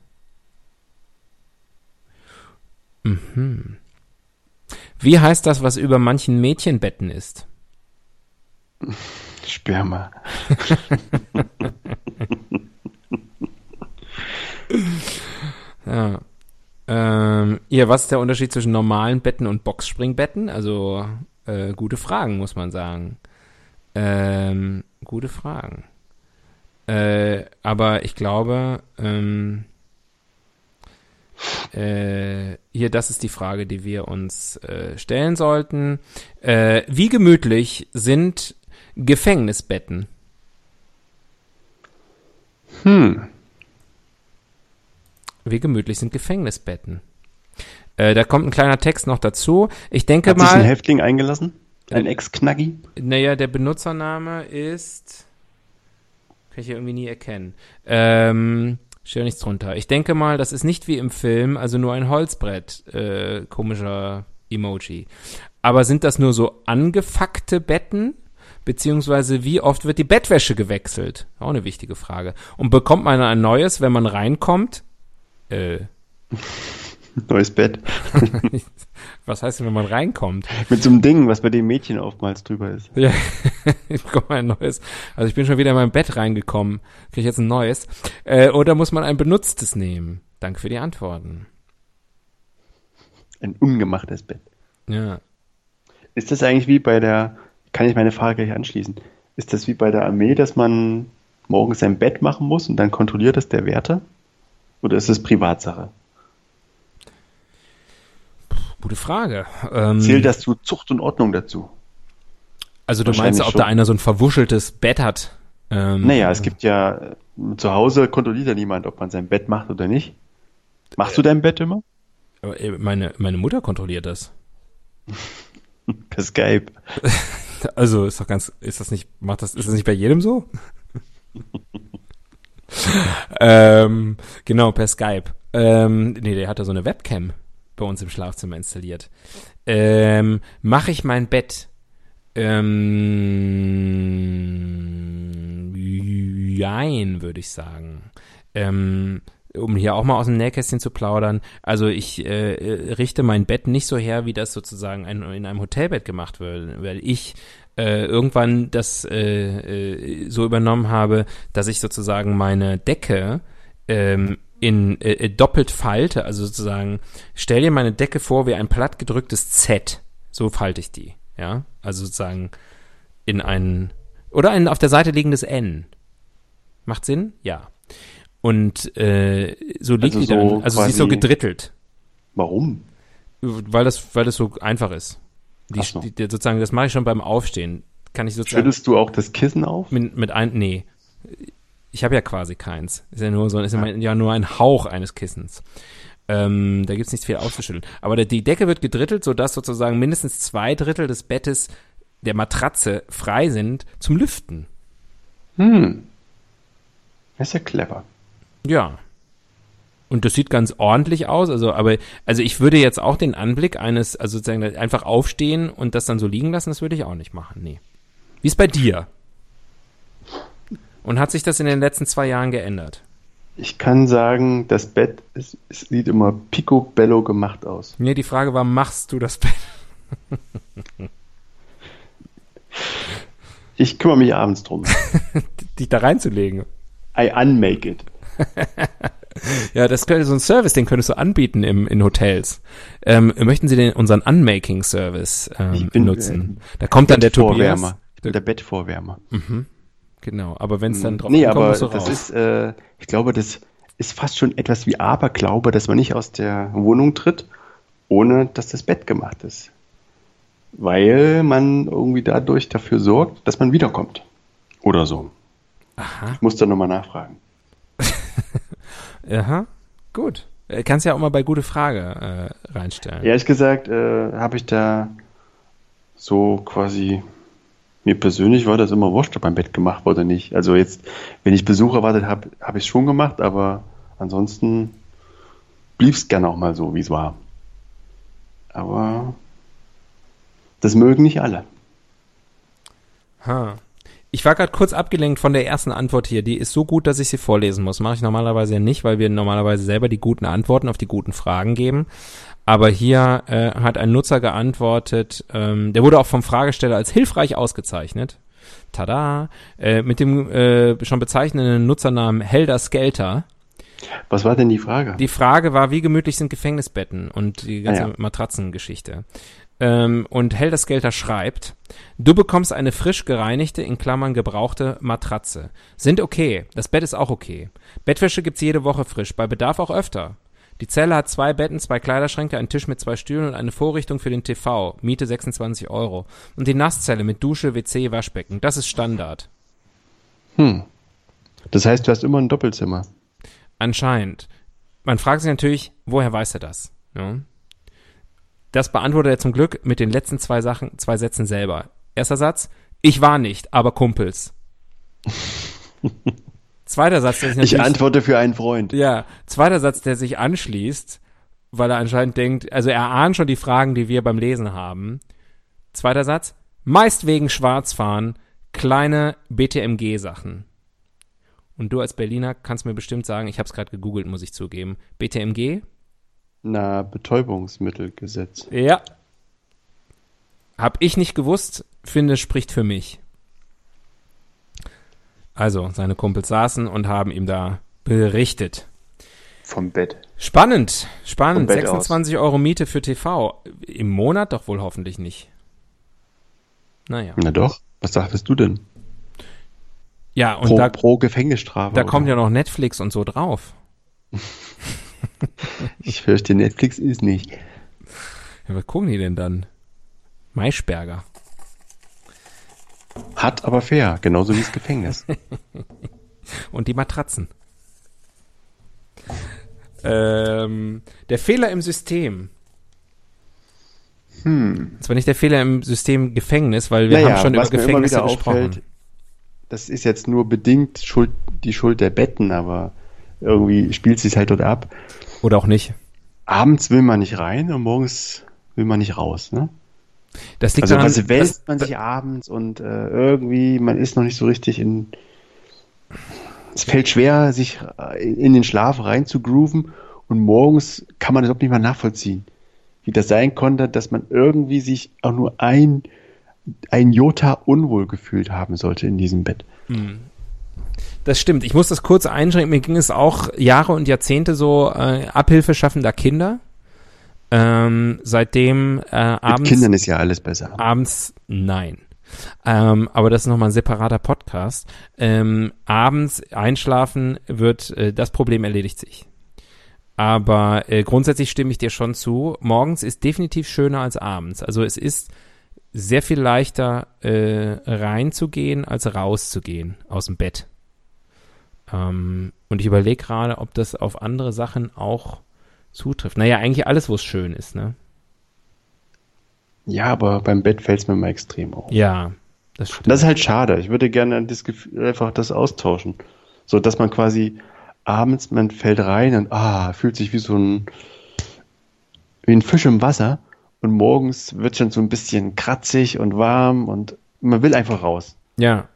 Mhm. Wie heißt das, was über manchen Mädchenbetten ist? Sperma. Ja. Ähm, ja, was ist der Unterschied zwischen normalen Betten und Boxspringbetten? Also, äh, gute Fragen, muss man sagen. Ähm, gute Fragen. Äh, aber ich glaube, ähm, äh, hier, das ist die Frage, die wir uns äh, stellen sollten. Äh, wie gemütlich sind Gefängnisbetten? Hm. Wie gemütlich sind Gefängnisbetten? Äh, da kommt ein kleiner Text noch dazu. Ich denke Hat sich ein mal, Häftling eingelassen? Ein Ex-Knaggi? naja, der Benutzername ist, kann ich hier irgendwie nie erkennen. Ähm, steht nichts drunter. Ich denke mal, das ist nicht wie im Film, also nur ein Holzbrett, äh, komischer Emoji. Aber sind das nur so angefuckte Betten? Beziehungsweise wie oft wird die Bettwäsche gewechselt? Auch eine wichtige Frage. Und bekommt man ein neues, wenn man reinkommt? Äh, Neues Bett. was heißt denn, wenn man reinkommt? Mit so einem Ding, was bei den Mädchen oftmals drüber ist. Ja, ich bekomme ein neues. Also ich bin schon wieder in mein Bett reingekommen. Kriege ich jetzt ein neues? Äh, oder muss man ein benutztes nehmen? Danke für die Antworten. Ein ungemachtes Bett. Ja. Ist das eigentlich wie bei der, kann ich meine Frage gleich anschließen, ist das wie bei der Armee, dass man morgens sein Bett machen muss und dann kontrolliert das der Wärter? Oder ist das Privatsache? Gute Frage. Ähm, Zählt das zu Zucht und Ordnung dazu? Also du meinst, ob da schon. einer so ein verwuscheltes Bett hat? Ähm, naja, es gibt ja, zu Hause kontrolliert ja niemand, ob man sein Bett macht oder nicht. Machst du dein Bett immer? Äh, meine, meine Mutter kontrolliert das. per Skype. Also ist doch ganz, ist das nicht, macht das, ist das nicht bei jedem so? ähm, genau, per Skype. Ähm, nee, der hat da so eine Webcam bei uns im Schlafzimmer installiert. Ähm, Mache ich mein Bett? Ähm, jein, würde ich sagen. Ähm, um hier auch mal aus dem Nähkästchen zu plaudern, also ich äh, äh, richte mein Bett nicht so her, wie das sozusagen ein, in einem Hotelbett gemacht wird, weil ich äh, irgendwann das äh, äh, so übernommen habe, dass ich sozusagen meine Decke ähm, in äh, doppelt falte, also sozusagen, stell dir meine Decke vor wie ein plattgedrücktes Z, so falte ich die, ja, also sozusagen in ein oder ein auf der Seite liegendes N. Macht Sinn? Ja. Und äh, so liegt also die dann, so also sie ist so gedrittelt. Warum? Weil das, weil das so einfach ist. Die, so. die, sozusagen, das mache ich schon beim Aufstehen. Kann ich sozusagen. Schüttest du auch das Kissen auf? Mit, mit ein, nee. Ich habe ja quasi keins. Ist ja nur so, ist ja, ja nur ein Hauch eines Kissens. Ähm, da gibt's nichts viel aufzuschütteln. Aber die Decke wird gedrittelt, sodass sozusagen mindestens zwei Drittel des Bettes der Matratze frei sind zum Lüften. Hm. Das ist ja clever. Ja. Und das sieht ganz ordentlich aus, also, aber, also ich würde jetzt auch den Anblick eines, also sozusagen einfach aufstehen und das dann so liegen lassen, das würde ich auch nicht machen, nee. Wie ist bei dir? Und hat sich das in den letzten zwei Jahren geändert? Ich kann sagen, das Bett es, es sieht immer picobello gemacht aus. Nee, die Frage war, machst du das Bett? ich kümmere mich abends drum. Dich da reinzulegen. I unmake it. ja, das könnte so ein Service, den könntest du anbieten im, in Hotels. Ähm, möchten Sie den unseren Unmaking-Service ähm, nutzen? Äh, da kommt dann der Tobias. Der Bettvorwärmer. Mhm. Genau, aber wenn es dann drauf nee, ankommt, aber das raus. ist, äh, ich glaube, das ist fast schon etwas wie Aberglaube, dass man nicht aus der Wohnung tritt, ohne dass das Bett gemacht ist. Weil man irgendwie dadurch dafür sorgt, dass man wiederkommt. Oder so. Aha. Ich muss da nochmal nachfragen. Aha, gut. Äh, kannst ja auch mal bei gute Frage äh, reinstellen. Ehrlich gesagt, äh, habe ich da so quasi mir persönlich war das immer wurscht, ob ein Bett gemacht wurde oder nicht. Also jetzt, wenn ich Besuch erwartet habe, habe ich es schon gemacht, aber ansonsten blieb es gerne auch mal so, wie es war. Aber das mögen nicht alle. Ha. Ich war gerade kurz abgelenkt von der ersten Antwort hier. Die ist so gut, dass ich sie vorlesen muss. Mache ich normalerweise ja nicht, weil wir normalerweise selber die guten Antworten auf die guten Fragen geben. Aber hier äh, hat ein Nutzer geantwortet, ähm, der wurde auch vom Fragesteller als hilfreich ausgezeichnet. Tada! Äh, mit dem äh, schon bezeichnenden Nutzernamen Helder Skelter. Was war denn die Frage? Die Frage war, wie gemütlich sind Gefängnisbetten und die ganze ah, ja. Matratzengeschichte. Ähm, und Helder Skelter schreibt, du bekommst eine frisch gereinigte, in Klammern gebrauchte Matratze. Sind okay. Das Bett ist auch okay. Bettwäsche gibt's jede Woche frisch, bei Bedarf auch öfter. Die Zelle hat zwei Betten, zwei Kleiderschränke, einen Tisch mit zwei Stühlen und eine Vorrichtung für den TV. Miete 26 Euro. Und die Nasszelle mit Dusche, WC, Waschbecken. Das ist Standard. Hm. Das heißt, du hast immer ein Doppelzimmer. Anscheinend. Man fragt sich natürlich, woher weiß er das? Ja? Das beantwortet er zum Glück mit den letzten zwei Sachen, zwei Sätzen selber. Erster Satz, ich war nicht, aber Kumpels. Zweiter Satz, der sich Ich antworte für einen Freund. Ja, zweiter Satz, der sich anschließt, weil er anscheinend denkt, also er ahnt schon die Fragen, die wir beim Lesen haben. Zweiter Satz, meist wegen Schwarzfahren, kleine BTMG-Sachen. Und du als Berliner kannst mir bestimmt sagen, ich habe es gerade gegoogelt, muss ich zugeben. BTMG? Na, Betäubungsmittelgesetz. Ja. Hab ich nicht gewusst, finde, spricht für mich. Also, seine Kumpels saßen und haben ihm da berichtet. Vom Bett. Spannend, spannend. Bett 26 aus. Euro Miete für TV. Im Monat doch wohl hoffentlich nicht. Naja. Na doch. Was sagtest du denn? Ja, und pro, da. Pro Gefängnisstrafe. Da oder? kommt ja noch Netflix und so drauf. ich fürchte, Netflix ist nicht. Ja, was gucken die denn dann? Maischberger. Hart, aber fair, genauso wie das Gefängnis. Und die Matratzen. Ähm, der Fehler im System. Hm. Das war nicht der Fehler im System Gefängnis, weil wir Naja, haben schon über Gefängnisse gesprochen. auffällt, das ist jetzt nur bedingt Schuld, die Schuld der Betten, aber irgendwie spielt sich halt dort ab. Oder auch nicht. Abends will man nicht rein und morgens will man nicht raus. Ne? Das liegt Also daran, was wälzt man sich abends und äh, irgendwie, man ist noch nicht so richtig in. Es fällt schwer, sich äh, in den Schlaf rein zu grooven und morgens kann man das überhaupt nicht mehr nachvollziehen. Wie das sein konnte, dass man irgendwie sich auch nur ein, ein Jota unwohl gefühlt haben sollte in diesem Bett. Das stimmt. Ich muss das kurz einschränken. Mir ging es auch Jahre und Jahrzehnte so äh, Abhilfe schaffender Kinder. Ähm, seitdem äh, Mit abends, Kindern ist ja alles besser. abends, nein. Ähm, aber das ist nochmal ein separater Podcast. Ähm, abends einschlafen wird, äh, das Problem erledigt sich. Aber äh, grundsätzlich stimme ich dir schon zu. Morgens ist definitiv schöner als abends. Also es ist sehr viel leichter äh, reinzugehen als rauszugehen aus dem Bett. Ähm, und ich überlege gerade, ob das auf andere Sachen auch zutrifft. Naja, eigentlich alles, wo es schön ist, ne? Ja, aber beim Bett fällt es mir mal extrem auf. Ja, das stimmt. Das ist halt schade. Ich würde gerne das Gefühl, einfach das austauschen. So, dass man quasi abends, man fällt rein und ah, fühlt sich wie so ein, wie ein Fisch im Wasser und morgens wird schon so ein bisschen kratzig und warm und man will einfach raus. ja.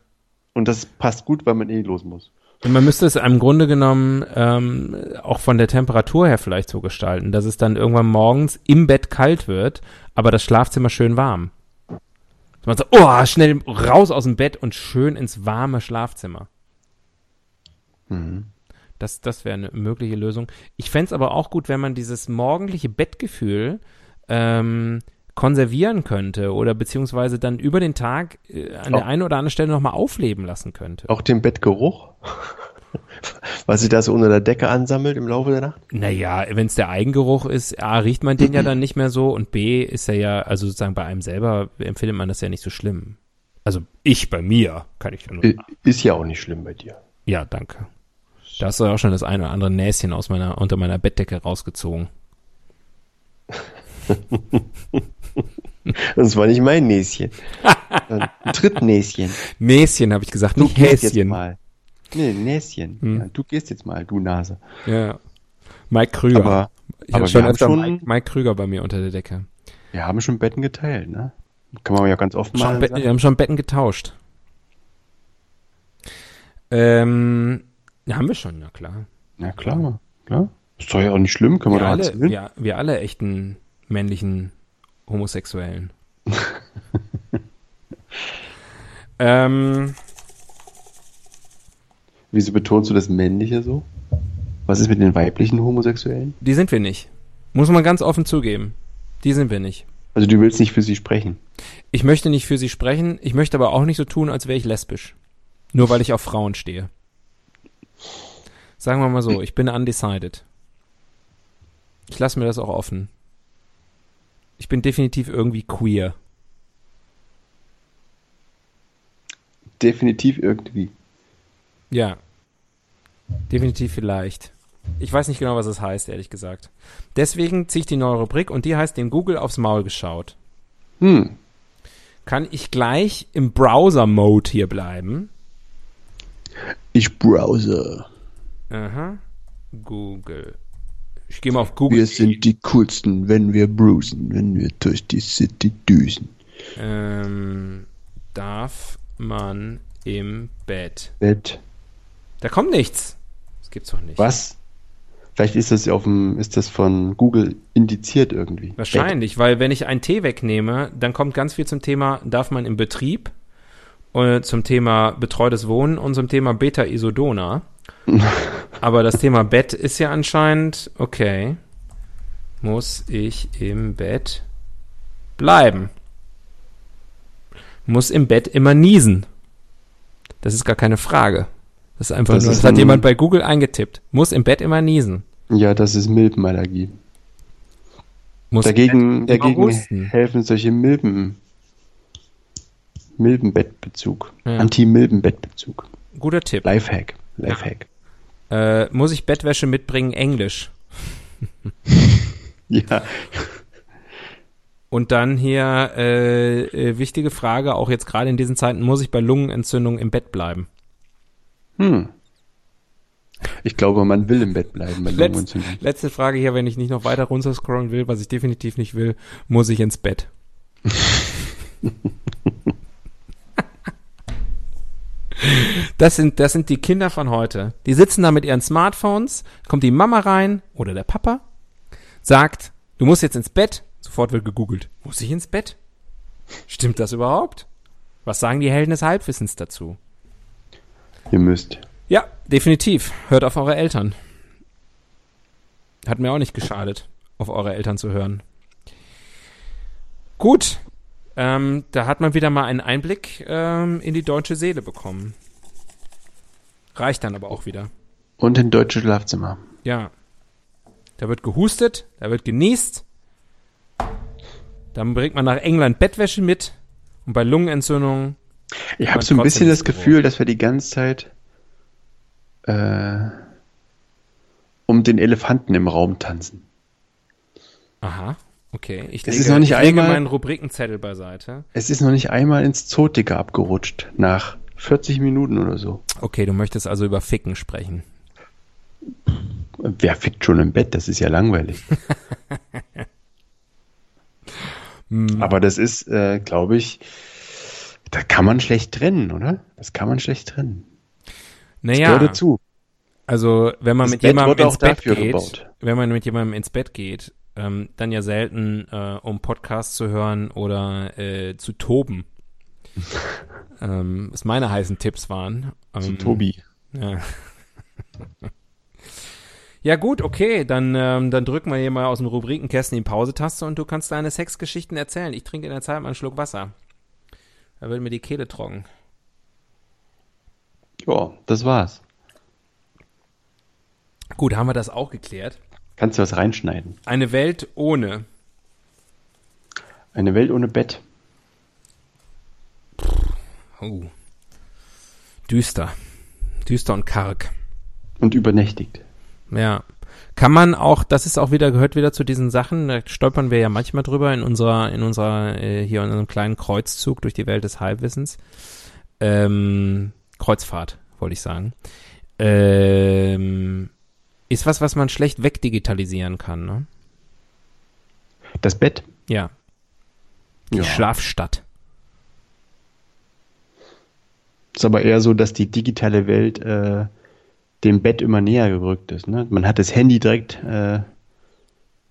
Und das passt gut, weil man eh los muss. Man müsste es im Grunde genommen ähm, auch von der Temperatur her vielleicht so gestalten, dass es dann irgendwann morgens im Bett kalt wird, aber das Schlafzimmer schön warm. Dass man so, oh, schnell raus aus dem Bett und schön ins warme Schlafzimmer. Mhm. Das, das wäre eine mögliche Lösung. Ich fänd's aber auch gut, wenn man dieses morgendliche Bettgefühl ähm, konservieren könnte oder beziehungsweise dann über den Tag äh, an der Auch- einen oder anderen Stelle nochmal aufleben lassen könnte. Auch den Bettgeruch, was sich da so unter der Decke ansammelt im Laufe der Nacht. Naja, wenn es der Eigengeruch ist, A, riecht man den ja dann nicht mehr so und B, ist er ja, also sozusagen bei einem selber empfindet man das ja nicht so schlimm. Also ich bei mir kann ich ja nur. Ist ja auch nicht schlimm bei dir. Ja, danke. Da hast du ja auch schon das ein oder andere Näschen aus meiner, unter meiner Bettdecke rausgezogen. Das war nicht mein Näschen. Ein Trittnäschen. Näschen habe ich gesagt, Du nicht gehst jetzt Häschen. mal. Nee, Näschen. Hm. Ja, du gehst jetzt mal, du Nase. Ja. Mike Krüger. Aber, ich aber habe schon wir haben öfter schon- Mike, Mike Krüger bei mir unter der Decke. wir haben schon Betten geteilt, ne? Kann man ja ganz offen Schon mal Betten, sagen. wir haben schon Betten getauscht. Ähm, haben wir schon, ja klar. Ja, klar, klar. Ist doch ja auch nicht schlimm, können wir, wir, doch alle, erzählen. wir, wir alle echten männlichen Homosexuellen. ähm, Wieso betonst du das Männliche so? Was ist mit den weiblichen Homosexuellen? die sind wir nicht. Muss man ganz offen zugeben. Die sind wir nicht. Also du willst nicht für sie sprechen. Ich möchte nicht für sie sprechen, ich möchte aber auch nicht so tun, als wäre ich lesbisch. Nur weil ich auf Frauen stehe. Sagen wir mal so, ich bin undecided. Ich lasse mir das auch offen. Ich bin definitiv irgendwie queer. Definitiv irgendwie. Ja. Definitiv vielleicht. Ich weiß nicht genau, was es heißt, ehrlich gesagt. Deswegen ziehe ich die neue Rubrik und die heißt dem Google aufs Maul geschaut. Hm. Kann ich gleich im Browser-Mode hier bleiben? Ich browse. Aha. Google. Ich gehe mal auf Google. Wir sind die coolsten, wenn wir bruisen, wenn wir durch die City düsen. Ähm, darf man im Bett? Bett. Da kommt nichts. Das gibt's doch nicht. Was? Vielleicht ist das auf dem, ist das von Google indiziert irgendwie. Wahrscheinlich, weil wenn ich einen T wegnehme, dann kommt ganz viel zum Thema, darf man im Betrieb, äh, zum Thema betreutes Wohnen und zum Thema Beta-Isodona. Aber das Thema Bett ist ja anscheinend, okay, muss ich im Bett bleiben? Muss im Bett immer niesen? Das ist gar keine Frage. Das ist einfach Das nur, ist das hat jemand bei Google eingetippt. Muss im Bett immer niesen. Ja, das ist Milbenallergie. Muss Dagegen, dagegen helfen solche Milben. Milbenbettbezug. Ja. Anti-Milbenbettbezug. Guter Tipp. Lifehack. Lifehack. Äh, muss ich Bettwäsche mitbringen? Englisch. Ja. Und dann hier äh, äh, wichtige Frage, auch jetzt gerade in diesen Zeiten, muss ich bei Lungenentzündung im Bett bleiben? Hm. Ich glaube, man will im Bett bleiben bei Letz, Lungenentzündung. letzte Frage hier, wenn ich nicht noch weiter runterscrollen will, was ich definitiv nicht will, muss ich ins Bett. Das sind, das sind die Kinder von heute. Die sitzen da mit ihren Smartphones, kommt die Mama rein oder der Papa, sagt, du musst jetzt ins Bett. Sofort wird gegoogelt. Muss ich ins Bett? Stimmt das überhaupt? Was sagen die Helden des Halbwissens dazu? Ihr müsst. Ja, definitiv. Hört auf eure Eltern. Hat mir auch nicht geschadet, auf eure Eltern zu hören. Gut. Ähm, da hat man wieder mal einen Einblick ähm, in die deutsche Seele bekommen. Reicht dann aber auch wieder. Und in deutsche Schlafzimmer. Ja. Da wird gehustet, da wird genießt. Dann bringt man nach England Bettwäsche mit. Und bei Lungenentzündungen Ich habe so ein bisschen das. Gefühl, dass wir die ganze Zeit äh, um den Elefanten im Raum tanzen. Aha, okay. Ich Es lege, ist noch nicht einmal- meinen Rubrikenzettel beiseite. Es ist noch nicht einmal ins Zotiker abgerutscht, nach 40 Minuten oder so. Okay, du möchtest also über Ficken sprechen. Wer fickt schon im Bett? Das ist ja langweilig. Aber das ist, äh, glaube ich, da kann man schlecht trennen, oder? Das kann man schlecht trennen. Das Naja, gehört dazu. also wenn man Das mit Bett jemandem wurde ins auch Bett dafür geht, gebaut. wenn man mit jemandem ins Bett geht, ähm, dann ja selten, äh, um Podcasts zu hören oder äh, zu toben. ähm, was meine heißen Tipps waren. Ähm, Zu Tobi. Ja. ja gut, okay, dann, ähm, dann drücken wir hier mal aus dem Rubrikenkästen die Pause-Taste und du kannst deine Sexgeschichten erzählen. Ich trinke in der Zeit mal einen Schluck Wasser. Da wird mir die Kehle trocken. Ja, das war's. Gut, haben wir das auch geklärt. Kannst du was reinschneiden? Eine Welt ohne. Eine Welt ohne Bett. Oh. Düster. Düster und karg. Und übernächtigt. Ja. Kann man auch, das ist auch wieder, gehört wieder zu diesen Sachen, da stolpern wir ja manchmal drüber in unserer, in unserer, äh, hier in unserem kleinen Kreuzzug durch die Welt des Halbwissens. Ähm, Kreuzfahrt, wollte ich sagen. Ähm, ist was, was man schlecht wegdigitalisieren kann, ne? Das Bett? Ja. Die Ja. Schlafstadt. Ist aber eher so, dass die digitale Welt äh, dem Bett immer näher gerückt ist. Ne? Man hat das Handy direkt äh,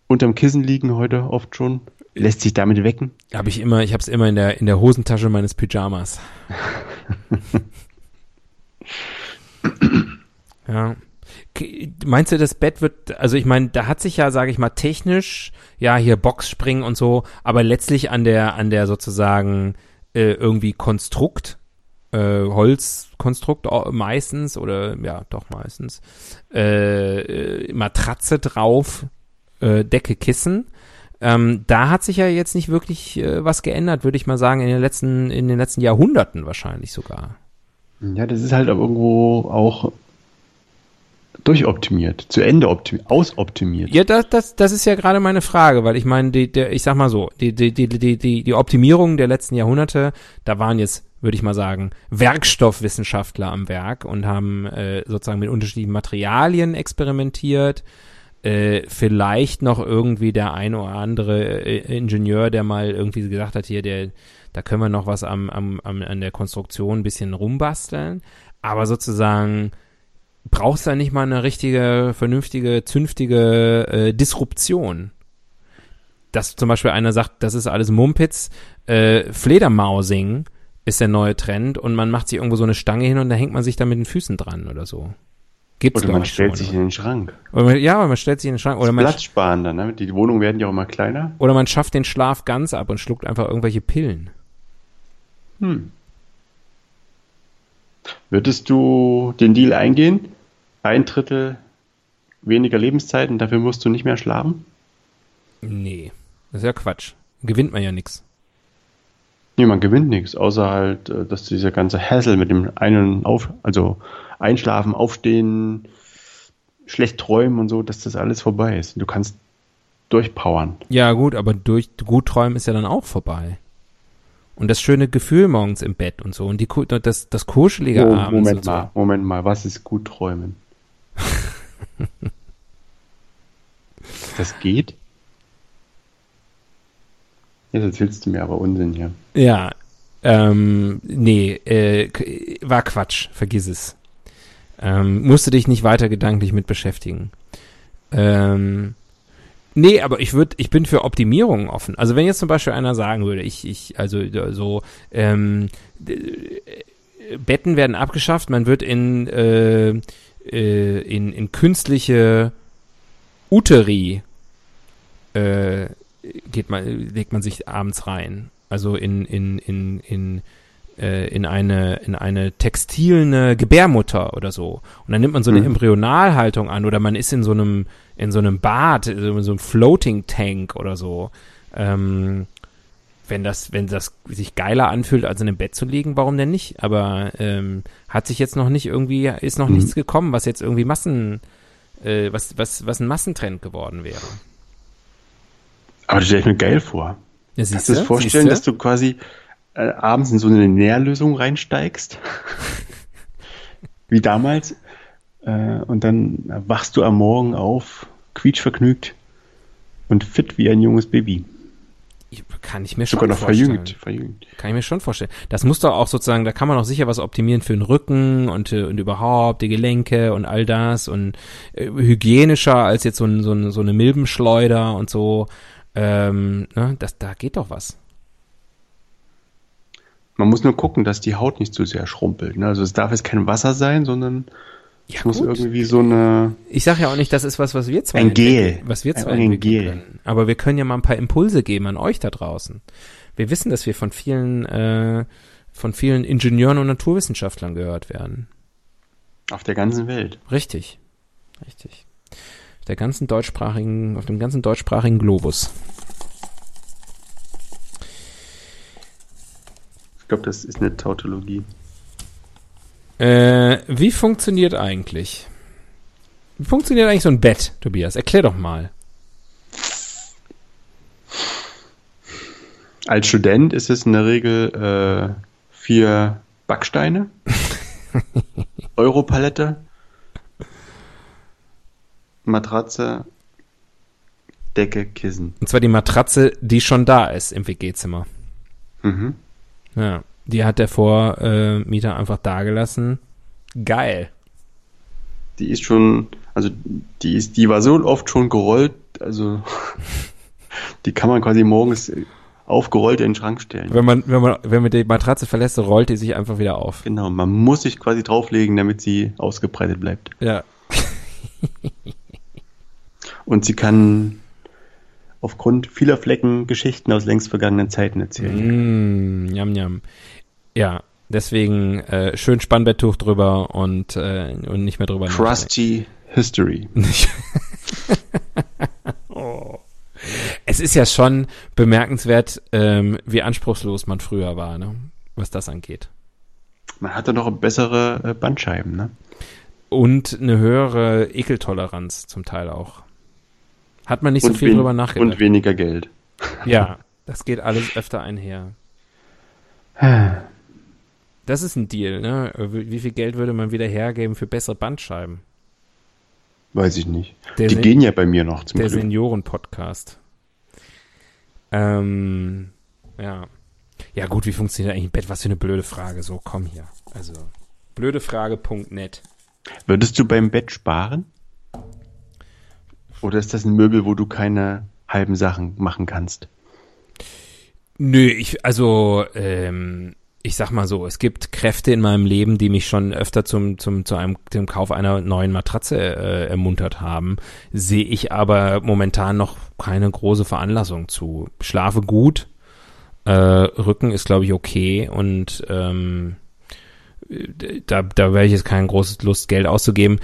unterm Kissen liegen heute oft schon, lässt sich damit wecken. Habe ich immer, ich habe es immer in der, in der Hosentasche meines Pyjamas. ja. Meinst du, das Bett wird, also ich meine, da hat sich ja, sage ich mal, technisch, ja, hier Boxspringen und so, aber letztlich an der, an der sozusagen äh, irgendwie Konstrukt, äh, Holzkonstrukt meistens oder ja, doch meistens, äh, äh, Matratze drauf, äh, Decke, Kissen. Ähm, da hat sich ja jetzt nicht wirklich äh, was geändert, würde ich mal sagen, in den letzten, in den letzten Jahrhunderten wahrscheinlich sogar. Ja, das ist halt aber irgendwo auch durchoptimiert, zu Ende optimiert, ausoptimiert. Ja, das, das, das ist ja gerade meine Frage, weil ich meine, die, der, ich sag mal so, die, die, die, die, die, Optimierung der letzten Jahrhunderte, da waren jetzt, würde ich mal sagen, Werkstoffwissenschaftler am Werk und haben äh, sozusagen mit unterschiedlichen Materialien experimentiert. Äh, vielleicht noch irgendwie der ein oder andere äh, Ingenieur, der mal irgendwie gesagt hat, hier, der, da können wir noch was am, am, am, an der Konstruktion ein bisschen rumbasteln. Aber sozusagen, brauchst du nicht mal eine richtige, vernünftige, zünftige äh, Disruption. Dass zum Beispiel einer sagt, das ist alles Mumpitz, äh, Fledermausing ist der neue Trend und man macht sich irgendwo so eine Stange hin und da hängt man sich da mit den Füßen dran oder so. Gibt's Oder man stellt schon, sich oder? in den Schrank. Oder man, ja, man stellt sich in den Schrank oder man, Platz sparen dann, ne? Die Wohnungen werden ja auch immer kleiner. oder man schafft den Schlaf ganz ab und schluckt einfach irgendwelche Pillen. Hm. Würdest du den Deal eingehen? Ein Drittel weniger Lebenszeit und dafür musst du nicht mehr schlafen? Nee, das ist ja Quatsch. Gewinnt man ja nix. Nee, man gewinnt nichts, außer halt, äh, dass dieser ganze Hassel mit dem einen auf, also Einschlafen, Aufstehen, schlecht träumen und so, dass das alles vorbei ist. Du kannst durchpowern. Ja, gut, aber durch gut träumen ist ja dann auch vorbei. Und das schöne Gefühl morgens im Bett und so und die das das kuschelige oh, abends. Moment mal, so. Moment mal, was ist gut träumen? das geht? Jetzt erzählst du mir aber Unsinn hier. Ja, ähm, nee, äh, war Quatsch, vergiss es. Ähm, musste dich nicht weiter gedanklich mit beschäftigen. Ähm, nee, aber ich würde, ich bin für Optimierungen offen. Also wenn jetzt zum Beispiel einer sagen würde, ich, ich, also so, ähm, Betten werden abgeschafft, man wird in, äh, äh, in, in künstliche Uteri äh, geht man, legt man sich abends rein. Also in, in, in, in, äh, in eine, in eine textilne Gebärmutter oder so. Und dann nimmt man so eine mhm. Embryonalhaltung an oder man ist in so einem, in so einem Bad, in so einem Floating Tank oder so. Ähm, wenn das, wenn das sich geiler anfühlt, als in einem Bett zu liegen, warum denn nicht? Aber ähm, hat sich jetzt noch nicht irgendwie, ist noch mhm. nichts gekommen, was jetzt irgendwie Massen, äh, was, was, was ein Massentrend geworden wäre. Aber das stelle ich mir geil vor. Ja, Kannst du dir vorstellen, dass du quasi äh, abends in so eine Nährlösung reinsteigst? Wie damals. Äh, und dann wachst du am Morgen auf, quietschvergnügt und fit wie ein junges Baby. Kann ich mir schon Sogar noch vorstellen. Verjüngt, verjüngt. Kann ich mir schon vorstellen. Das muss doch auch sozusagen, da kann man auch sicher was optimieren für den Rücken und, äh, und überhaupt die Gelenke und all das und äh, hygienischer als jetzt so, ein, so, ein, so eine Milbenschleuder und so. Ähm, ne, das, da geht doch was. Man muss nur gucken, dass die Haut nicht zu sehr schrumpelt. Ne? Also es darf jetzt kein Wasser sein, sondern ja, es muss irgendwie so eine. Ich sage ja auch nicht, das ist was, was wir zwei ein Gel, was wir zwei ein Gel. Können. Aber wir können ja mal ein paar Impulse geben an euch da draußen. Wir wissen, dass wir von vielen, äh, von vielen Ingenieuren und Naturwissenschaftlern gehört werden. Auf der ganzen Welt. Richtig, richtig der ganzen deutschsprachigen, auf dem ganzen deutschsprachigen Globus. Ich glaube, das ist eine Tautologie. Äh, wie funktioniert eigentlich? Wie funktioniert eigentlich so ein Bett, Tobias? Erklär doch mal. Als Student ist es in der Regel äh, vier Backsteine, Europalette, Matratze, Decke, Kissen. Und zwar die Matratze, die schon da ist im WG-Zimmer. Mhm. Ja, die hat der Vormieter einfach dagelassen. Geil. Die ist schon, also die ist, die war so oft schon gerollt, also die kann man quasi morgens aufgerollt in den Schrank stellen. Wenn man, wenn man, wenn man die Matratze verlässt, rollt die sich einfach wieder auf. Genau, man muss sich quasi drauflegen, damit sie ausgebreitet bleibt. Ja. Und sie kann aufgrund vieler Flecken Geschichten aus längst vergangenen Zeiten erzählen. Mm, yum, yum. Ja, deswegen äh, schön Spannbetttuch drüber und, äh, und nicht mehr drüber Crusty History. oh. Es ist ja schon bemerkenswert, ähm, wie anspruchslos man früher war, ne? was das angeht. Man hatte noch bessere äh, Bandscheiben, ne? Und eine höhere Ekeltoleranz zum Teil auch. Hat man nicht so viel drüber nachgedacht. Und weniger Geld. Ja, das geht alles öfter einher. Das ist ein Deal, ne? Wie viel Geld würde man wieder hergeben für bessere Bandscheiben? Weiß ich nicht. Der Die Sen gehen ja bei mir noch zum Der Senioren-Podcast. Ähm, ja. Ja, gut, wie funktioniert eigentlich ein Bett? Was für eine blöde Frage. So, komm hier. Also, blödefrage.net. Würdest du beim Bett sparen? Oder ist das ein Möbel, wo du keine halben Sachen machen kannst? Nö, ich, also, ähm, ich sag mal so, es gibt Kräfte in meinem Leben, die mich schon öfter zum, zum, zu einem, dem Kauf einer neuen Matratze äh, ermuntert haben, sehe ich aber momentan noch keine große Veranlassung zu. Schlafe gut, äh, Rücken ist, glaube ich, okay und ähm, da, da wäre ich jetzt kein großes Lust, Geld auszugeben.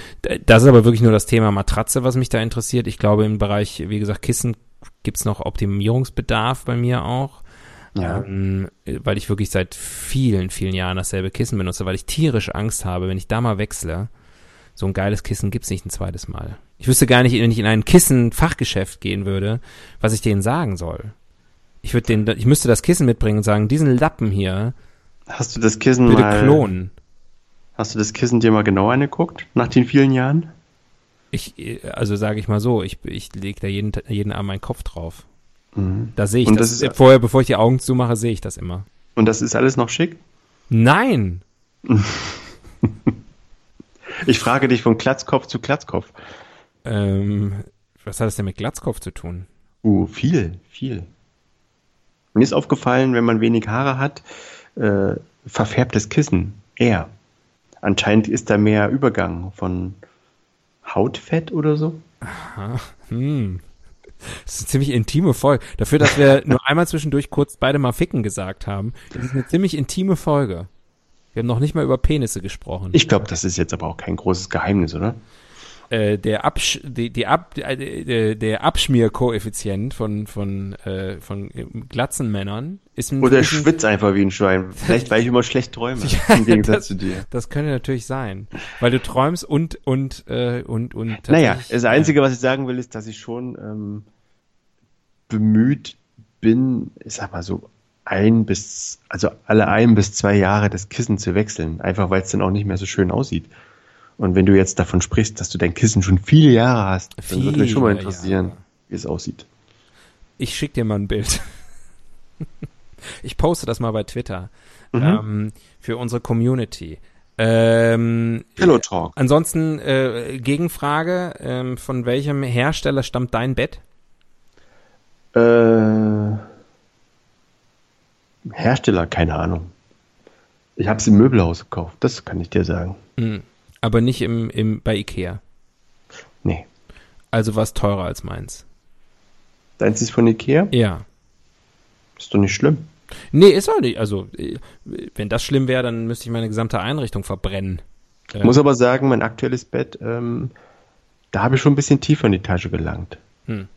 Das ist aber wirklich nur das Thema Matratze, was mich da interessiert. Ich glaube, im Bereich, wie gesagt, Kissen gibt's noch Optimierungsbedarf bei mir auch. Ja. Ähm, weil ich wirklich seit vielen, vielen Jahren dasselbe Kissen benutze, weil ich tierisch Angst habe, wenn ich da mal wechsle. So ein geiles Kissen gibt's nicht ein zweites Mal. Ich wüsste gar nicht, wenn ich in ein Kissen-Fachgeschäft gehen würde, was ich denen sagen soll. Ich würde den, ich müsste das Kissen mitbringen und sagen, diesen Lappen hier, Hast du das Kissen bitte mal, klonen. Hast du das Kissen dir mal genau angeguckt, nach den vielen Jahren? Ich, äh, also sage ich mal so, ich, ich lege da jeden, jeden Abend meinen Kopf drauf. Mhm. Da sehe ich Und das. das ist- vorher, bevor ich die Augen zumache, sehe ich das immer. Und das ist alles noch schick? Nein! Ich frage dich von Glatzkopf zu Glatzkopf. Ähm, was hat das denn mit Glatzkopf zu tun? Uh, viel, viel. Mir ist aufgefallen, wenn man wenig Haare hat, äh, verfärbt das Kissen eher. Anscheinend ist da mehr Übergang von Hautfett oder so. Hm. Das ist eine ziemlich intime Folge. Dafür, dass wir nur einmal zwischendurch kurz beide mal ficken gesagt haben. Das ist eine ziemlich intime Folge. Wir haben noch nicht mal über Penisse gesprochen. Ich glaube, das ist jetzt aber auch kein großes Geheimnis, oder? Äh, der Absch die, die Ab äh, der, Abschmierkoeffizient von von äh, von glatzen Männern ist ein, Oder schwitzt einfach wie ein Schwein. Vielleicht, weil ich immer schlecht träume. Ja, Im Gegensatz das- zu dir. Das könnte natürlich sein, weil du träumst und und äh, und und Naja, das Einzige, was ich sagen will, ist, dass ich schon ähm, bemüht bin, ich sag mal so, ein bis, also alle ein bis zwei Jahre das Kissen zu wechseln. Einfach weil es dann auch nicht mehr so schön aussieht. Und wenn du jetzt davon sprichst, dass du dein Kissen schon viele Jahre hast, dann würde mich schon mal Viele interessieren, Jahre. wie es aussieht. Ich schick dir mal ein Bild. Ich poste das mal bei Twitter Mhm. ähm, für unsere Community. Ähm, Hello Talk. ansonsten äh, Gegenfrage: ähm, Von welchem Hersteller stammt dein Bett? Äh, Hersteller, keine Ahnung. Ich habe es im Möbelhaus gekauft, das kann ich dir sagen. Hm. Aber nicht im, im bei Ikea. Nee. Also was teurer als meins. Deins ist von Ikea? Ja. Ist doch nicht schlimm. Nee, ist auch nicht. Also, äh, wenn das schlimm wäre, dann müsste ich meine gesamte Einrichtung verbrennen. Ich muss aber sagen, mein aktuelles Bett, ähm, da habe ich schon ein bisschen tiefer in die Tasche gelangt. Hm.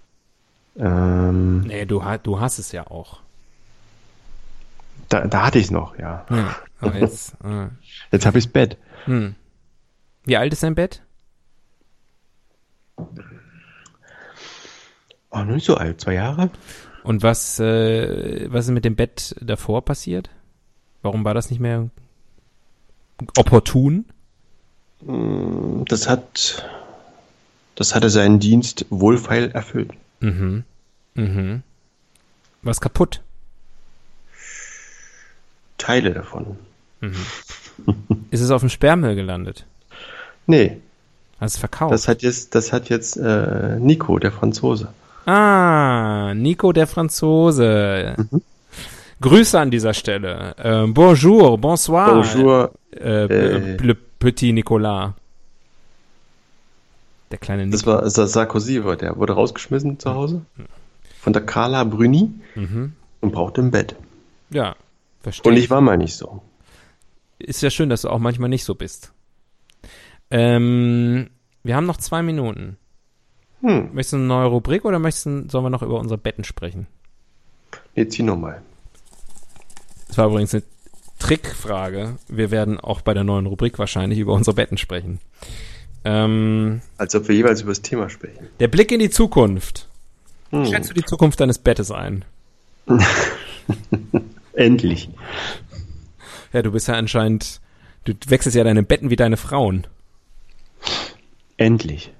Ähm, Nee, du, du hast es ja auch. da, da hatte ich es noch, ja. Aber jetzt, äh, Jetzt habe ich das Bett. hm. Wie alt ist dein Bett? Oh, noch nicht so alt, zwei Jahre. Und was, äh, was ist mit dem Bett davor passiert? Warum war das nicht mehr opportun? Das hat, das hatte seinen Dienst wohlfeil erfüllt. Mhm. Mhm. Was kaputt? Teile davon. Ist es auf dem Sperrmüll gelandet? Nee, Hast du verkauft? das hat jetzt, das hat jetzt äh, Nico, der Franzose. ah, Nico der Franzose. Grüße an dieser Stelle. Äh, bonjour, bonsoir. Bonjour. Äh, Äh. Le Petit Nicolas. Der kleine Das Nico. war das Sarkozy, war der wurde rausgeschmissen zu Hause von der Carla Bruni Mhm. und brauchte ein Bett. Ja, verstehe. Und ich war mal nicht so. Ist ja schön, dass du auch manchmal nicht so bist. Ähm, wir haben noch zwei Minuten. Hm, Möchtest du eine neue Rubrik oder möchtest du, sollen wir noch über unsere Betten sprechen? jetzt hier nochmal. Das war übrigens eine Trickfrage. Wir werden auch bei der neuen Rubrik wahrscheinlich über unsere Betten sprechen. Ähm, Als ob wir jeweils über das Thema sprechen. der Blick in die Zukunft. Hm. Schätzt du die Zukunft deines Bettes ein? Endlich. Ja, du bist ja anscheinend, du wechselst ja deine Betten wie deine Frauen. Endlich.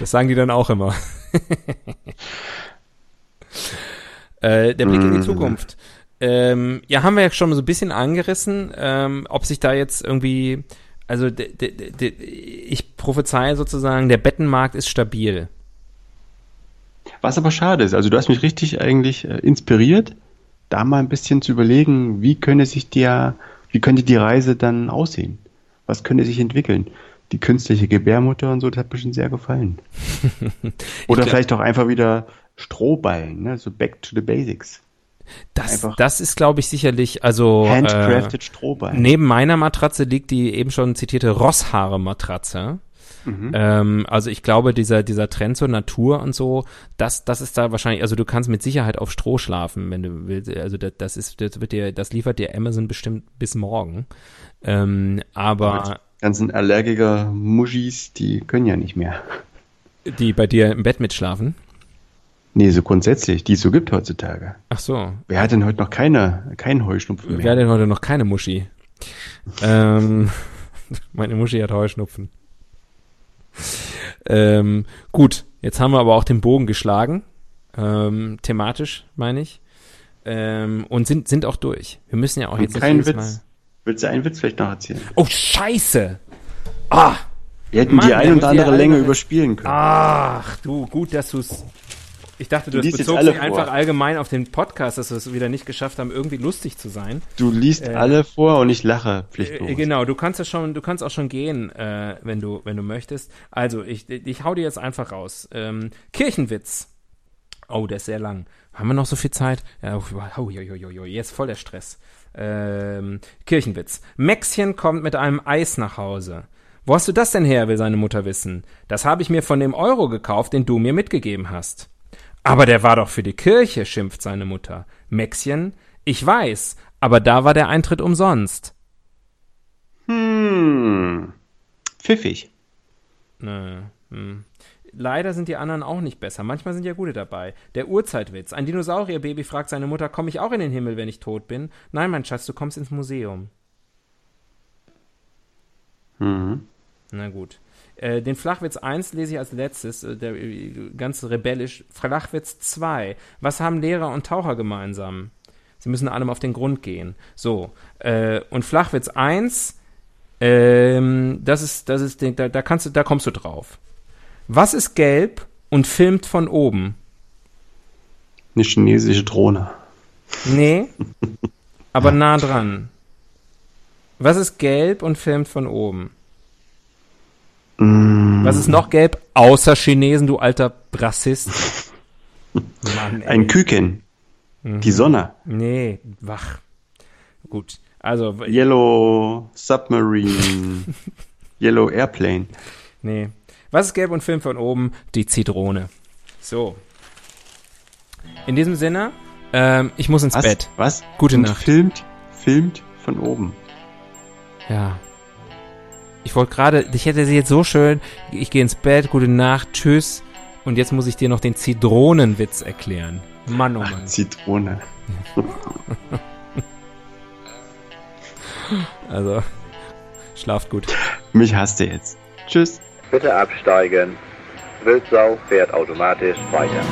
Das sagen die dann auch immer. äh, der Blick in die Mhm. Zukunft. Ähm, ja, haben wir ja schon so ein bisschen angerissen, ähm, ob sich da jetzt irgendwie, also de, de, de, ich prophezeie sozusagen, der Bettenmarkt ist stabil. Was aber schade ist, also du hast mich richtig eigentlich äh, inspiriert, da mal ein bisschen zu überlegen, wie könnte sich der, wie könnte die Reise dann aussehen? Was könnte sich entwickeln? Die künstliche Gebärmutter und so, das hat mir schon sehr gefallen. Oder glaub- vielleicht auch einfach wieder Strohballen, ne? so back to the basics. Das, Einfach- das ist, glaube ich, sicherlich, also Handcrafted äh, Strohballen. neben meiner Matratze liegt die eben schon zitierte Rosshaare-Matratze. Mhm. Ähm, also ich glaube, dieser, dieser Trend zur Natur und so, das, das ist da wahrscheinlich, also du kannst mit Sicherheit auf Stroh schlafen, wenn du willst. Also das, das ist, das wird dir, das liefert dir Amazon bestimmt bis morgen. Ähm, aber. Die ganzen Allergiker-Muschis, die können ja nicht mehr. Die bei dir im Bett mitschlafen? Nee, so grundsätzlich, die es so gibt heutzutage. Ach so. Wer hat denn heute noch keine, keinen Heuschnupfen mehr? Wer hat denn heute noch keine Muschi? ähm, meine Muschi hat Heuschnupfen. Ähm, gut, jetzt haben wir aber auch den Bogen geschlagen. Ähm, thematisch, meine ich. Ähm, und sind, sind auch durch. Wir müssen ja auch und jetzt kein Witz. Mal Willst du einen Witz vielleicht noch erzählen? Oh, scheiße! Ah! Wir hätten Mann, die ein oder andere Länge überspielen können. Ach, du, gut, dass du es ich dachte, du, du bezogst dich einfach allgemein auf den Podcast, dass wir es wieder nicht geschafft haben, irgendwie lustig zu sein. Du liest äh, alle vor und ich lache pflichtlos. Äh, genau, du kannst es schon, du kannst auch schon gehen, äh, wenn du, wenn du möchtest. Also, ich, ich hau dir jetzt einfach raus. Ähm, Kirchenwitz. Oh, der ist sehr lang. Haben wir noch so viel Zeit? Ja, oh, oh, oh, oh, jetzt voll der Stress. Ähm, Kirchenwitz. Maxchen kommt mit einem Eis nach Hause. Wo hast du das denn her, will seine Mutter wissen. Das habe ich mir von dem Euro gekauft, den du mir mitgegeben hast. Aber der war doch für die Kirche, schimpft seine Mutter. Maxchen, ich weiß, aber da war der Eintritt umsonst. Hm. Pfiffig. Nö. Hm. Leider sind die anderen auch nicht besser. Manchmal sind ja gute dabei. Der Urzeitwitz. Ein Dinosaurierbaby fragt seine Mutter, komme ich auch in den Himmel, wenn ich tot bin? Nein, mein Schatz, du kommst ins Museum. Mhm. Na gut. Äh, den Flachwitz 1 lese ich als letztes, äh, der, äh, ganz rebellisch. Flachwitz 2. Was haben Lehrer und Taucher gemeinsam? Sie müssen allem auf den Grund gehen. So. Äh, und Flachwitz 1, ähm, das ist, das ist, da, da kannst du, da kommst du drauf. Was ist gelb und filmt von oben? Eine chinesische Drohne. Nee, aber nah dran. Was ist gelb und filmt von oben? Mm. Was ist noch gelb? Außer Chinesen, du alter Rassist. Mann, Ein Küken. Mhm. Die Sonne. Nee, wach. Gut. Also. Yellow Submarine. Yellow Airplane. Nee. Was ist gelb und Film von oben? Die Zitrone. So. In diesem Sinne, ähm, ich muss ins Was? Bett. Was? Gute und Nacht. Filmt, filmt von oben. Ja. Ich wollte gerade, ich hätte sie jetzt so schön, ich gehe ins Bett, gute Nacht, tschüss. Und jetzt muss ich dir noch den Zitronenwitz erklären. Mann, oh Mann. Ach, Zitrone. also, schlaft gut. Mich hasst ihr jetzt. Tschüss. Bitte absteigen. Wildsau fährt automatisch weiter.